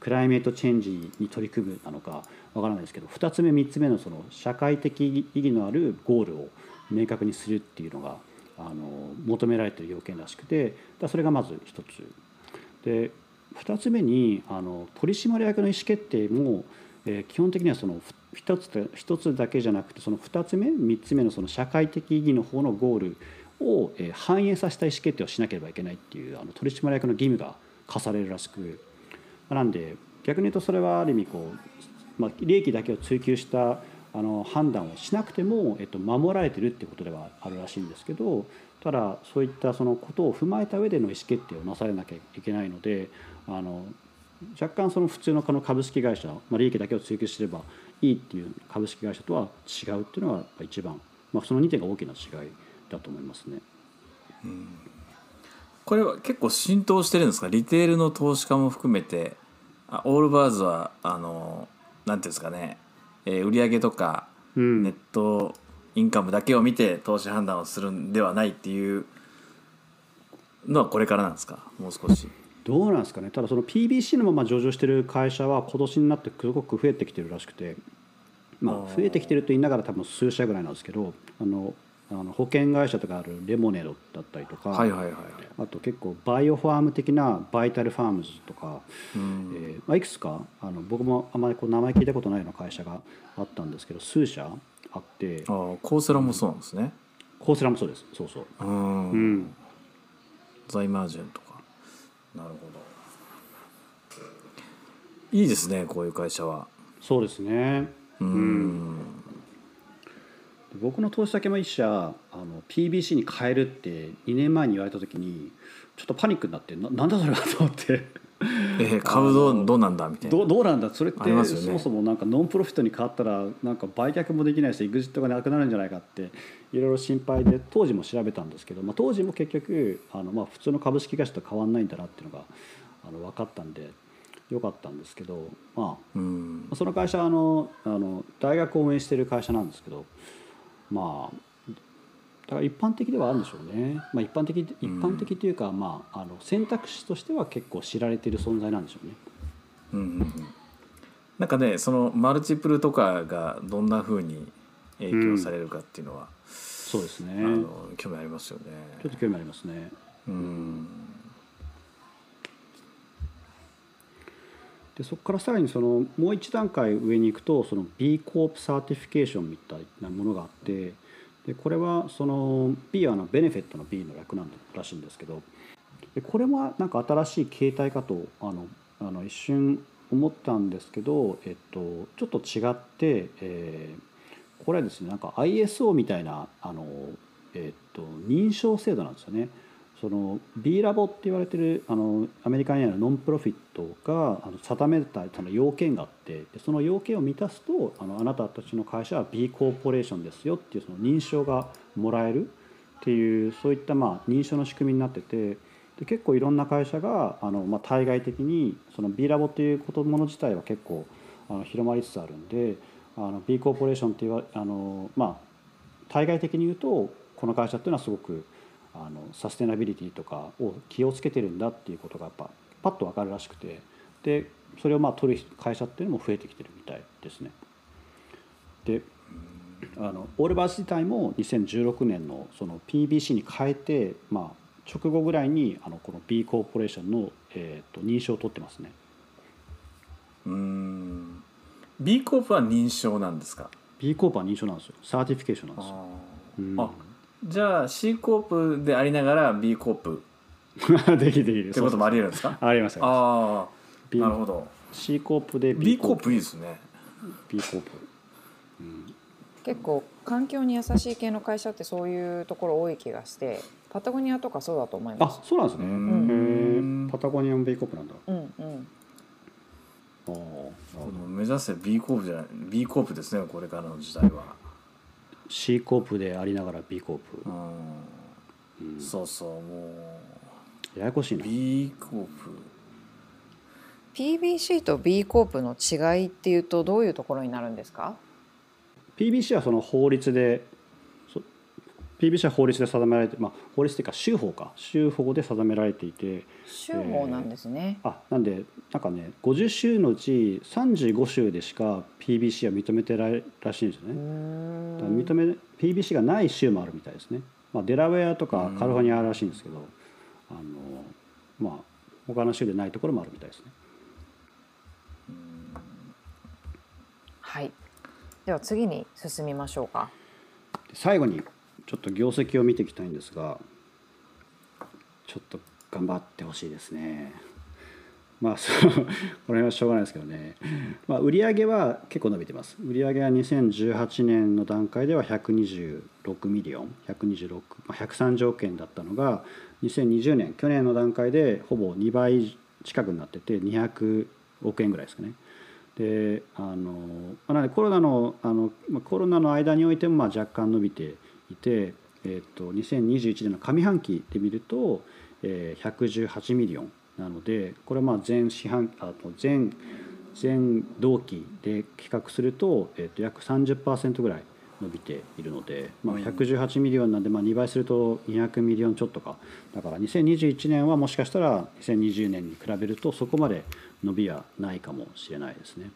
クライメートチェンジに取り組むなのか分からないですけど2つ目3つ目のその社会的意義のあるゴールを明確にするっていうのがあの求められてる要件らしくてだそれがまず一つ。で2つ目にあの取締役の意思決定も、えー基本的にはその1つつだけじゃなくてその2つ目3つ目のその社会的意義の方のゴールを、えー反映させた意思決定をしなければいけないっていうあの取締役の義務が課されるらしくなんで逆に言うとそれはある意味こう、まあ、利益だけを追求したあの判断をしなくても、えっと、守られてるってことではあるらしいんですけどただそういったそのことを踏まえた上での意思決定をなされなきゃいけないのであの若干その普通のこの株式会社、まあ、利益だけを追求すればいいっていう株式会社とは違うっていうのが一番、まあ、その2点が大きな違いだと思いますね。うん。これは結構浸透してるんですか？リテールの投資家も含めてあオールバーズはあのなんていうんですかね、えー売上とかうん。ネットインカムだけを見て投資判断をするんではないっていうのはこれからなんですか？もう少し。どうなんですかね。ただその PBC のまま上場してる会社は今年になってすごく増えてきてるらしくて、まあ、増えてきてると言いながら多分数社ぐらいなんですけどあのあの保険会社とかあるレモネードだったりとか、はいはいはいはい。あと結構バイオファーム的なバイタルファームズとか、うん。えーまあ、いくつかあの僕もあまりこう名前聞いたことないような会社があったんですけど数社あってああコーセラもそうなんですね。コーセラもそうです。そうそう。うん。うん。ザイマージェンとか。なるほど。いいですねこういう会社は。そうですね。うん僕の投資先も一社あの PBC に変えるって2年前に言われた時にちょっとパニックになってななんだそれはと思って。えー、株どうどうなんだみたいな。どうどうなんだ？それってね。そもそもなんかノンプロフィットに変わったらなんか売却もできないしエグジットがなくなるんじゃないかっていろいろ心配で当時も調べたんですけど、まあ、当時も結局あのまあ普通の株式会社と変わんないんだなっていうのがあの分かったんでよかったんですけどまあうん。その会社はあのあの大学を運営している会社なんですけどまあだから一般的ではあるんでしょうね、まあ、一般的一般的というか、まあ、あの選択肢としては結構知られている存在なんでしょうね。うんうんうんなんかねそのマルチプルとかがどんなふうに影響されるかっていうのは、そうですねあの興味ありますよね。ちょっと興味ありますね。うんでそこからさらにそのもう一段階上に行くとその B コープサーティフィケーションみたいなものがあってでこれはその B はの benefit の B の略なんだらしいんですけどでこれもなんか新しい形態かとあのあの一瞬思ったんですけど、えっと、ちょっと違って、えーこれはですねなんか ISO みたいなあの、えっと、認証制度なんですよね。その B ラボって言われてるあのアメリカにあるノンプロフィットがあの定めたその要件があってその要件を満たすとあのあなたたちの会社は B コーポレーションですよっていうその認証がもらえるっていうそういったまあ認証の仕組みになっててで結構いろんな会社があの、まあ、対外的にその B ラボっていうこともの自体は結構あの広まりつつあるんであの B コーポレーションっていうあの、まあ、対外的に言うとこの会社っていうのはすごくあのサステナビリティとかを気をつけてるんだっていうことがやっぱパッと分かるらしくてでそれをまあ取る会社っていうのも増えてきてるみたいですね。であのオールバース自体も2016年のその PBC に変えて、まあ、直後ぐらいにあのこの B コーポレーションの、えー、と認証を取ってますね。うん B Corp は認証なんですか？ B Corp は認証なんですよ certification なんですよ。あうんじゃあ C Corp でありながら B Corp。できるできる。ってこともありえるんですか？ありますありまああ。B なるほど。す C Corp で B Corp。いいですね。B Corp。結構環境に優しい系の会社ってそういうところ多い気がしてパタゴニアとかそうだと思いまあす。そうなんですね、うん。へえパタゴニアも B コープなんだ。うんうん。ああこの目指せ B コープじゃない B コープですねこれからの時代は C コープでありながら B コープ。うん、うん。そうそうもややこしいうな。B コープ。PBC と B コープの違いっていうとどういうところになるんですか？PBC はその法律でそ PBC は法律で定められて、まあ、法律っていうか州法か州法で定められていて州法なんですね。あなんでなんかね50州のうち35州でしか PBC は認めてないらしいんですよね。認め PBC がない州もあるみたいですね。まあ、デラウェアとかカリフォルニアらしいんですけど、あのまあ他の州でないところもあるみたいですね。はい。では次に進みましょうか。で最後にちょっと業績を見ていきたいんですがちょっと頑張ってほしいですね。まあそう この辺はしょうがないですけどね、まあ、売上は結構伸びてます。売上は2018年の段階では126ミリオン。126、まあ、130億円だったのが2020年。去年の段階でほぼ2倍近くになってて200億円ぐらいですかね。であのなのでコロナのあのまあコロナの間においてもまあ若干伸びていて、えっと2021年の上半期で見ると、えー、118 million なのでこれはまあ前四半あと前前同期で比較すると,、えっと約30%ぐらい伸びているので、まあ、118 million なんでまあ2倍すると200 million ちょっとかだから2021年はもしかしたら2020年に比べるとそこまで伸びはないかもしれないですね。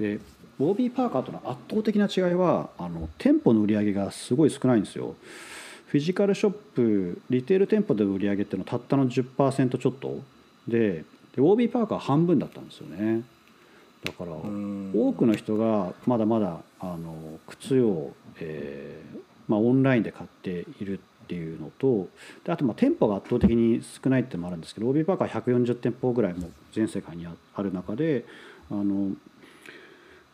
でボービー・パーカーとの圧倒的な違いはあの店舗の売り上げがすごい少ないんですよ。フィジカルショップリテール店舗での売り上げっていうのはたったの10%ちょっとででボービー・パーカーは半分だったんですよね。だからん多くの人がまだまだあの靴を、えーまあ、オンラインで買っているっていうのとであとまあ店舗が圧倒的に少ないっていうのもあるんですけどオービーパーカー140店舗ぐらいも全世界にあある中であの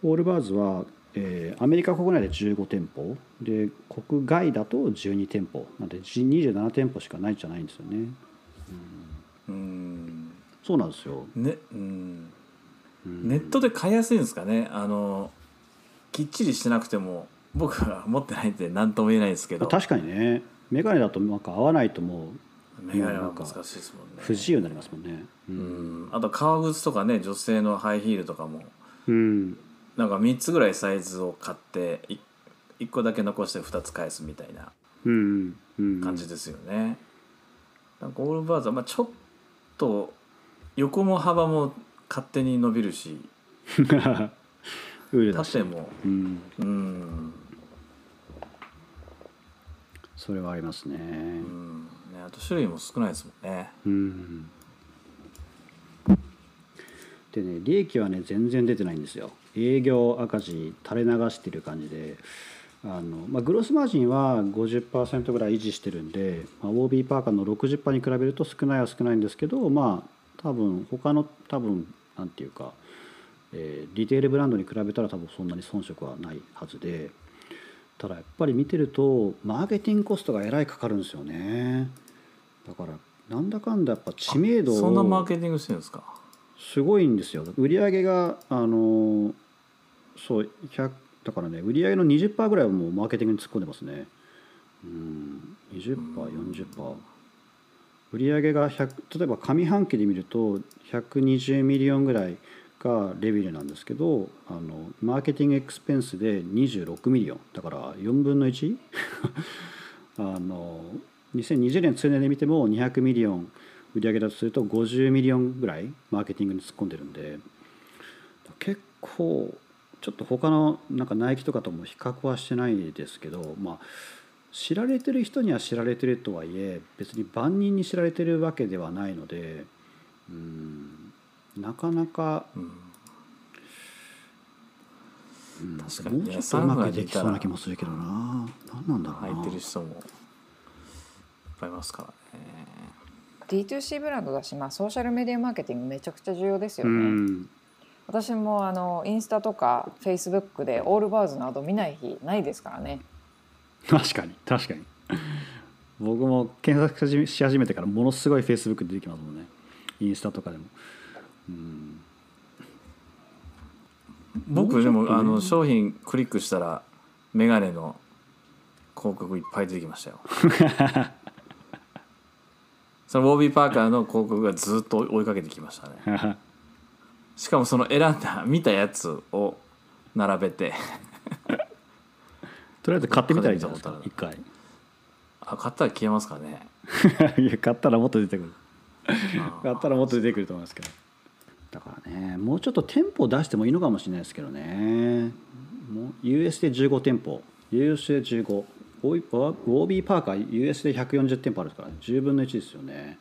オールバーズは、えーアメリカ国内で15店舗。で国外だと12店舗。なんで27店舗しかないじゃないんですよね。うん。そうなんですよ、ねうん。うんネットで買いやすいんですかね。あのきっちりしてなくても僕は持ってないんで何とも言えないですけど。確かにね。眼鏡だとなんか合わないともメガネは難しいですもんね。う不自由になりますもんね。う、うんん。あと革靴とかね女性のハイヒールとかも。うん、なんか3つぐらいサイズを買って1個だけ残して2つ返すみたいな感じですよね。なんかオールバーズは、まあ、ちょっと横も幅も勝手に伸びるしウールだし。縦も。うん。うん、それはありますね。うん。ね、あと種類も少ないですもんね。うん。でね利益はね全然出てないんですよ営業赤字垂れ流してる感じであの、まあ、グロスマージンは50%ぐらい維持してるんで、まあ、OB パーカーの60%に比べると少ないは少ないんですけどまあ多分他の多分なんていうか、えーリテールブランドに比べたら多分そんなに遜色はないはずでただやっぱり見てるとマーケティングコストがえらいかかるんですよねだからなんだかんだやっぱ知名度をそんなマーケティングしてるんですか？すごいんですよ売り上げがあのそう100だからね売り上げの20%ぐらいはもうマーケティングに突っ込んでますね。うん 20%40% 売り上げが100例えば上半期で見ると120 million ぐらいがレベルなんですけどあの marketing expense で26 million。だから4分の 1? あの2020年通年で見ても200 million。売り上げだとすると50 million ぐらいマーケティングに突っ込んでるんで。結構ちょっと他のなんかナイキとかとも比較はしてないですけどまあ知られてる人には知られてるとはいえ別に万人に知られてるわけではないのでうんなかなか、うんうん確かにねもうちょっとうまくできそうな気もするけどな何なんだろうな履いてる人もいっぱいいますからね。D2C ブランドだし、まあ、ソーシャルメディアマーケティングめちゃくちゃ重要ですようね。ん私もあのインスタとかフェイスブックでオールバーズなど見ない日ないですからね。確かに確かに僕も検索し始めてからものすごいフェイスブック出てきますもんねインスタとかでもうん僕でもあの商品クリックしたらメガネの広告いっぱい出てきましたよ。そのウォービー・パーカーの広告がずっと追いかけてきましたね。しかもその選んだ見たやつを並べて。とりあえず買ってみたらいいじゃないですか一回。あ買ったら消えますかね。いや買ったらもっと出てくる。あ買ったらもっと出てくると思いますけど。だからねもうちょっと店舗出してもいいのかもしれないですけどね。もう US で15店舗。US で15ウォービーパーカー US で140店舗あるから10分の1ですよね。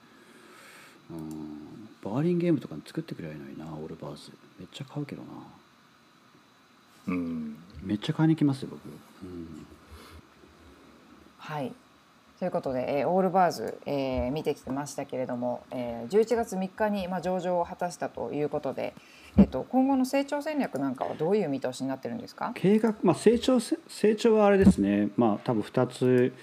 うんバーリンゲームとかに作ってくればいいのになオールバーズ。めっちゃ買うけどな。うん。めっちゃ買いに来ますよ僕、うん、はい。ということで、えーオールバーズ、えー見てきてましたけれども、えー11月3日に、まあ、上場を果たしたということで、えっと今後の成長戦略なんかはどういう見通しになってるんですか？計画、まあ、成長せ成長はあれですね、まあ、多分2つ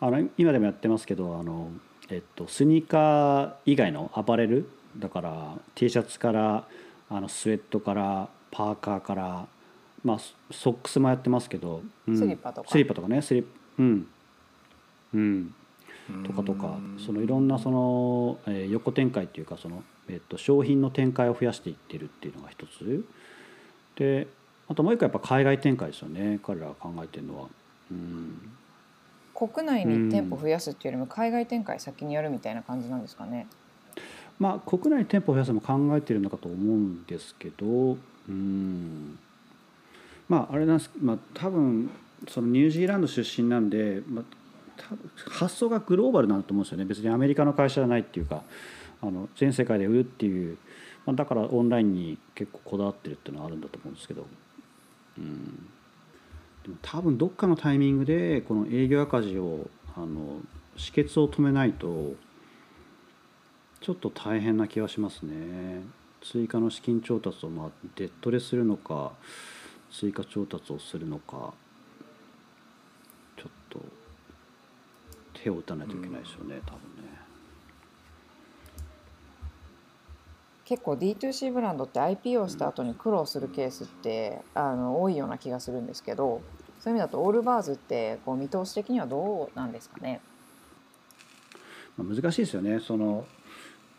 あの今でもやってますけどあの、えっと、スニーカー以外のアパレルだから T シャツからあのスウェットからパーカーから、まあ、ソソックスもやってますけど、うん。スリッパとか。スリッパとかねスリッうん。うん。とかとかそのいろんなその、えー横展開っていうかその、えっと商品の展開を増やしていってるっていうのが一つ。であともう一個やっぱ海外展開ですよね。彼らが考えてるのは。うん。国内に店舗増やすっていうよりも海外展開先にやるみたいな感じなんですかね。まあ国内に店舗を増やすのも考えてるのかと思うんですけどうん。まああれなんですまあ多分そのニュージーランド出身なんで、まあ、発想がグローバルなんだと思うんですよね。別にアメリカの会社じゃないっていうかあの全世界で売るっていう、まあ、だからオンラインに結構こだわってるっていうのはあるんだと思うんですけどうん。でも多分どっかのタイミングでこの営業赤字をあの止血を止めないとちょっと大変な気がしますね。追加の資金調達をまあデッドでするのか追加調達をするのかちょっと手を打たないといけないですよね、多分ね。結構 D2C ブランドって IP をした後に苦労するケースってあの多いような気がするんですけどそういう意味だとオールバーズってこう見通し的にはどうなんですかね？まあ難しいですよね。その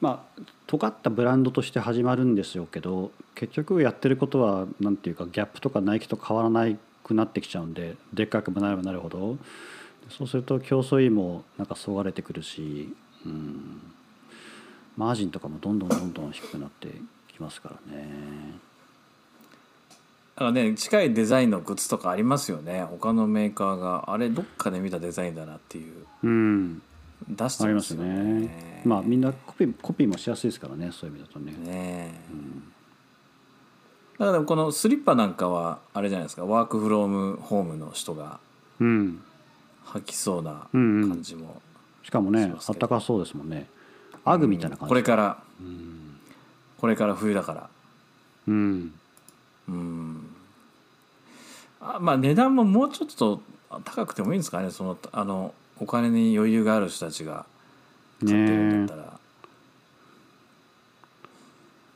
まあ尖ったブランドとして始まるんですよけど結局やってることはなんていうかギャップとかナイキと変わらなくなってきちゃうんででっかくなればなるほど。そうすると競争意もなんかそがれてくるし、うん、マージンとかもどんどんどんどん低くなってきますからね。だからね近いデザインのグッズとかありますよね。他のメーカーが。あれどっかで見たデザインだなっていう。うん、出してありまますすねよね。まあみんなコピーコピーもしやすいですからねそういう意味だとね。ねえ。だからこのスリッパなんかはあれじゃないですか。ワークフロームホームの人がうん、履きそうなうん。うん感じも、しかもねあったかそうですもんね。アグみたいな感じ。これから。うん。これから冬だから。うん。うん。あまあ値段ももうちょっと高くてもいいんですかね。そのあのお金に余裕がある人たちが買ってるんだったら、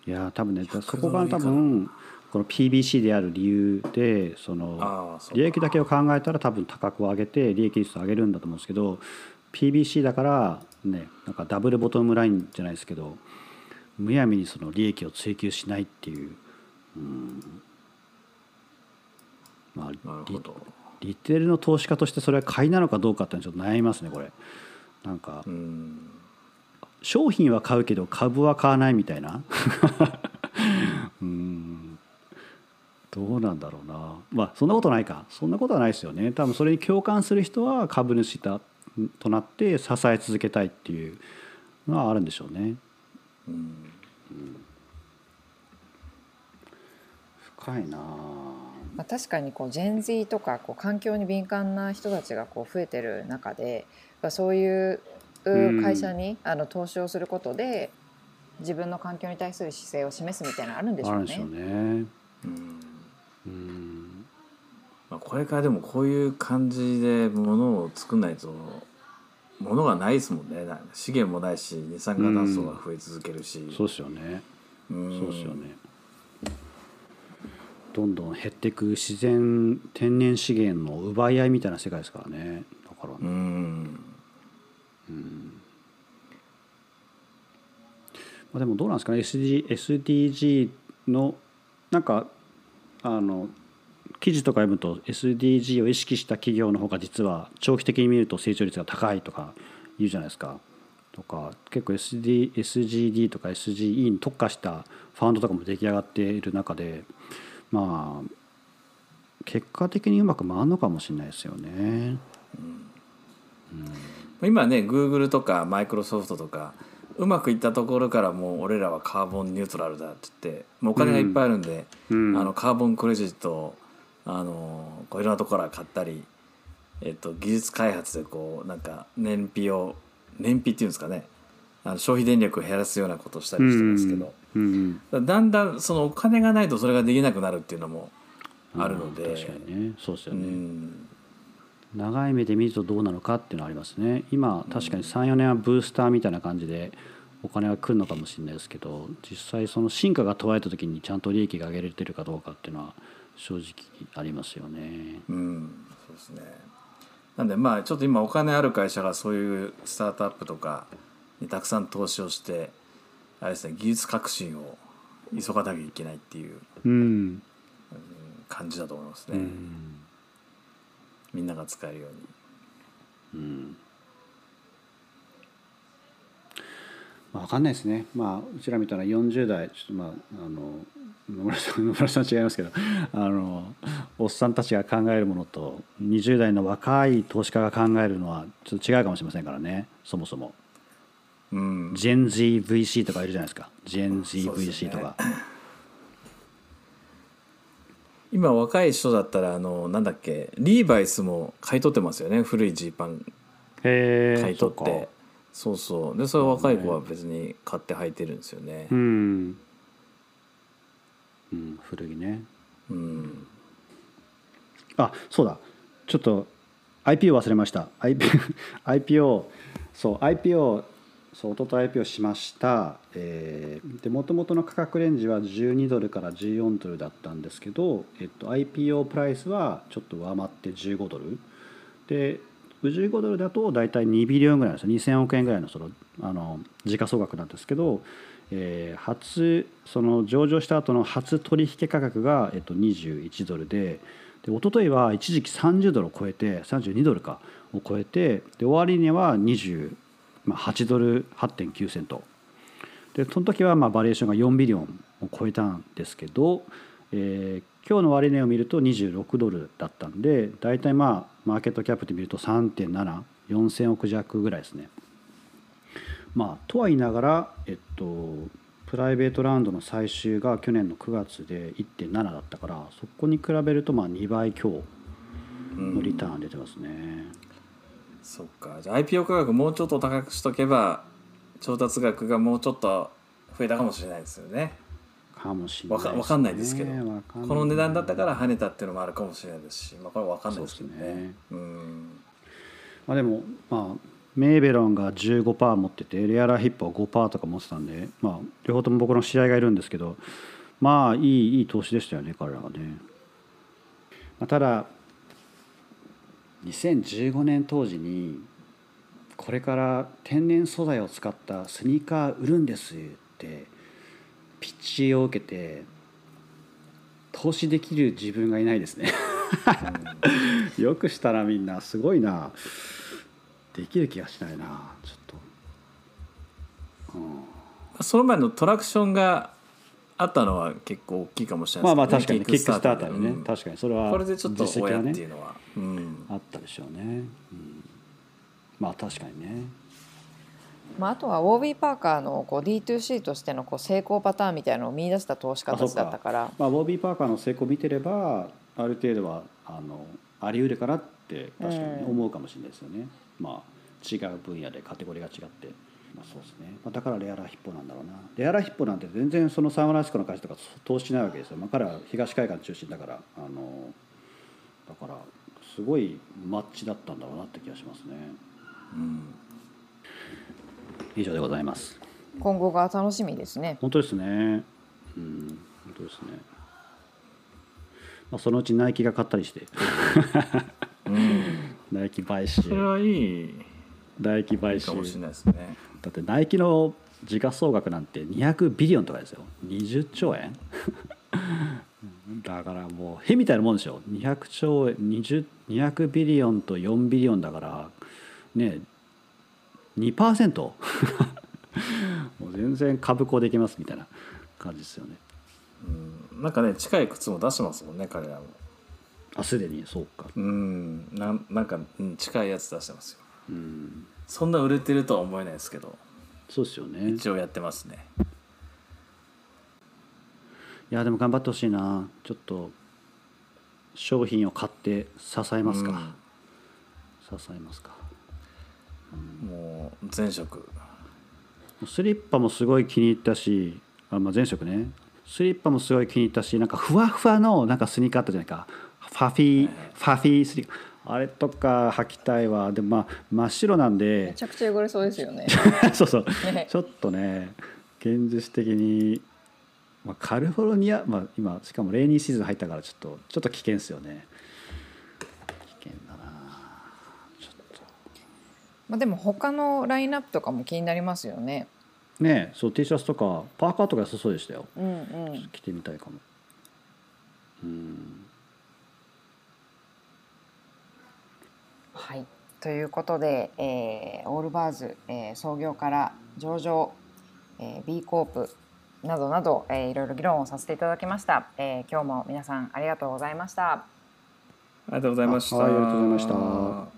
いや多分ね100そこが多分この PBC である理由でその利益だけを考えたら多分価格を上げて利益率を上げるんだと思うんですけど PBC だからねなんかダブルボトムラインじゃないですけどむやみにその利益を追求しないっていう、うんまあ、リリテールの投資家としてそれは買いなのかどうかってちょっと悩みますねこれ。なんかうん商品は買うけど株は買わないみたいな。うん。どうなんだろうな。まあそんなことないか。そんなことはないですよね。多分それに共感する人は株主だとなって支え続けたいっていうのはあるんでしょうね。うん。深いなまあ、確かにこうジェン Z とかこう環境に敏感な人たちがこう増えてる中でまあそういううん会社にあの投資をすることで自分の環境に対する姿勢を示すみたいなのあるんでしょうね。あるんでしょう。ね。うん。うん。まあ、これからでもこういう感じで物を作んないと物がないですもんね。な資源もないし二酸化炭素が増え続けるし、そうですよね。うん。そうですよねどんどん減っていく自然天然資源の奪い合いみたいな世界ですからね。だからね。うん。まあ、でもどうなんですかね。SDG, SDG のなんかあの記事とか読むと SDG を意識した企業の方が実は長期的に見ると成長率が高いとか言うじゃないですか。とか結構 SD SGD とか SGE に特化したファンドとかも出来上がっている中でまあ結果的にうまく回るのかもしれないですよね。今ね Google とかマイクロソフトとかうまくいったところからもう俺らはカーボンニュートラルだって言ってもうお金がいっぱいあるんで、うん。あのカーボンクレジットをあのこういろんなところから買ったり、えっと、技術開発でこうなんか燃費を燃費っていうんですかねあの消費電力を減らすようなことをしたりしてますけど、うんうんだんだんそのお金がないとそれができなくなるっていうのもあるので、うん確かにね。そうですようね。ん。長い目で見るとどうなのかっていうのはありますね。今確かに34年はブースターみたいな感じでお金が来るのかもしれないですけど実際その進化が問われた時にちゃんと利益が上げれてるかどうかっていうのは正直ありますよね。うん、そうですね。なんでまあちょっと今お金ある会社がそういうスタートアップとかにたくさん投資をしてあれですね技術革新を急がなきゃいけないっていううん、感じだと思いますね。うんみんなが使えるように。うんまあ、分かんないですね、まあ、うちらみたいな40代ちょっとまああの野村さん 野村さん違いますけどあのおっさんたちが考えるものと20代の若い投資家が考えるのはちょっと違うかもしれませんからねそもそも。うん、ジェン ZVC とかいるじゃないですか。ジェン ZVC とか、今若い人だったらあのなんだっけリーバイスも買い取ってますよね。古いジーパン。買い取って。そうそう。でそれ若い子は別に買って履いてるんですよね。う。ん、うん、古着ね。うん。あそうだ。ちょっと IPO 忘れました。IPO, IPO そう IPO そう一昨日 IPO しました、えーで元々の価格レンジは12ドルから14ドルだったんですけど、えっと、IPO プライスはちょっと上回って15ドル。で15ドルだと大体2ビリオンぐらいです2000億円ぐらいのそのあの時価総額なんですけど、えー初その上場した後の初取引価格が、えっと、21ドルでで一昨日は一時期30ドルを超えて32ドルかを超えてで終値は28ドル8.9セントでその時はまあバリエーションが4ビリオンを超えたんですけど、えー今日の終値を見ると26ドルだったんで大体まあマーケットキャップで見ると3.74000億弱ぐらいですね。まあとは言いながら、えっと、プライベートラウンドの最終が去年の9月で1.7だったからそこに比べるとまあ2倍強のリターン出てますね。そっか。じゃあ IPO 価格もうちょっと高くしとけば調達額がもうちょっと増えたかもしれないですよね。かもしれないわかわかんないですけど。この値段だったから跳ねたっていうのもあるかもしれないですし、まあ、これは分かんないですけどね。ね。うん。まあ、でも、まあ、メーベロンが15%持っててレアラヒップは5%とか持ってたんで、まあ、両方とも僕の知り合いがいるんですけどまあいいいい投資でしたよね彼らはね、まあ、ただ2015年当時にこれから天然素材を使ったスニーカー売るんですってピッチを受けて投資できる自分がいないですね。よくしたらみんな。すごいな。できる気がしないなちょっと、うん。その前のトラクションがあったのは結構大きいかもしれまないですけどあまあ確かにキックスターターでね、うん。確かにそれはこれでちょっと親実績がね。っていうのは、うん、あったでしょうね、うん、まあ確かにね。まあ、あとはウォービー・パーカーのこう D2C としてのこう成功パターンみたいなのを見出した投資家たちだったから。まあ、ボビー・パーカーの成功を見てればある程度はあのあり得るかなって確かに思うかもしれないですよね、まあ違う分野でカテゴリーが違って、まあ、そうですね、まあ、だからレアラヒッポなんだろうな。レアラヒッポなんて全然そのサンフランシスコの会社とか投資しないわけですよ、まあ、彼は東海岸中心だからあのだからすごいマッチだったんだろうなって気がしますね。うん。以上でございます。今後が楽しみですね。本当ですね。うん本当ですね。まあそのうちナイキが買ったりして。ナイキ買収それはいいナイキ買収。かもしれないですね。だってナイキの時価総額なんて200ビリオンとかですよ。20兆円？だからもうへみたいなもんでしょ。200兆円20 200ビリオンと4ビリオンだからね2% もう全然株高できますみたいな感じですよね。うん。なんかね近い靴も出してますもんね彼らも。あすでに？そうか。うん。なんなんか、うん、近いやつ出してますようん。そんな売れてるとは思えないですけど。そうですよね。一応やってますね。いやでも頑張ってほしいな。ちょっと商品を買って支えますか、支えますか。もう前職。スリッパもすごい気に入ったしあ、まあ、前職ね。スリッパもすごい気に入ったしなんかふわふわのなんかスニーカーあったじゃないか。ファフィーファフィースリッパあれとか履きたいわ。でもまあ真っ白なんめでちゃくちゃ汚れそうですよね。そうそう。ね。ちょっとね現実的に、まあ、カリフォルニア、まあ、今しかもレイニーシーズン入ったからちょっとちょっと危険ですよね。危険だな。ちょっと。まあでも他のラインナップとかも気になりますよね。ねそう T シャツとかパーカーとか良さそうでしたよ。うんうん。着てみたいかも。うんはい。ということで、えーオールバーズ、えー創業から上場、えー B コープなどなど、えーいろいろ議論をさせていただきました、えー今日も皆さんありがとうございました。ありがとうございました。はいありがとうございました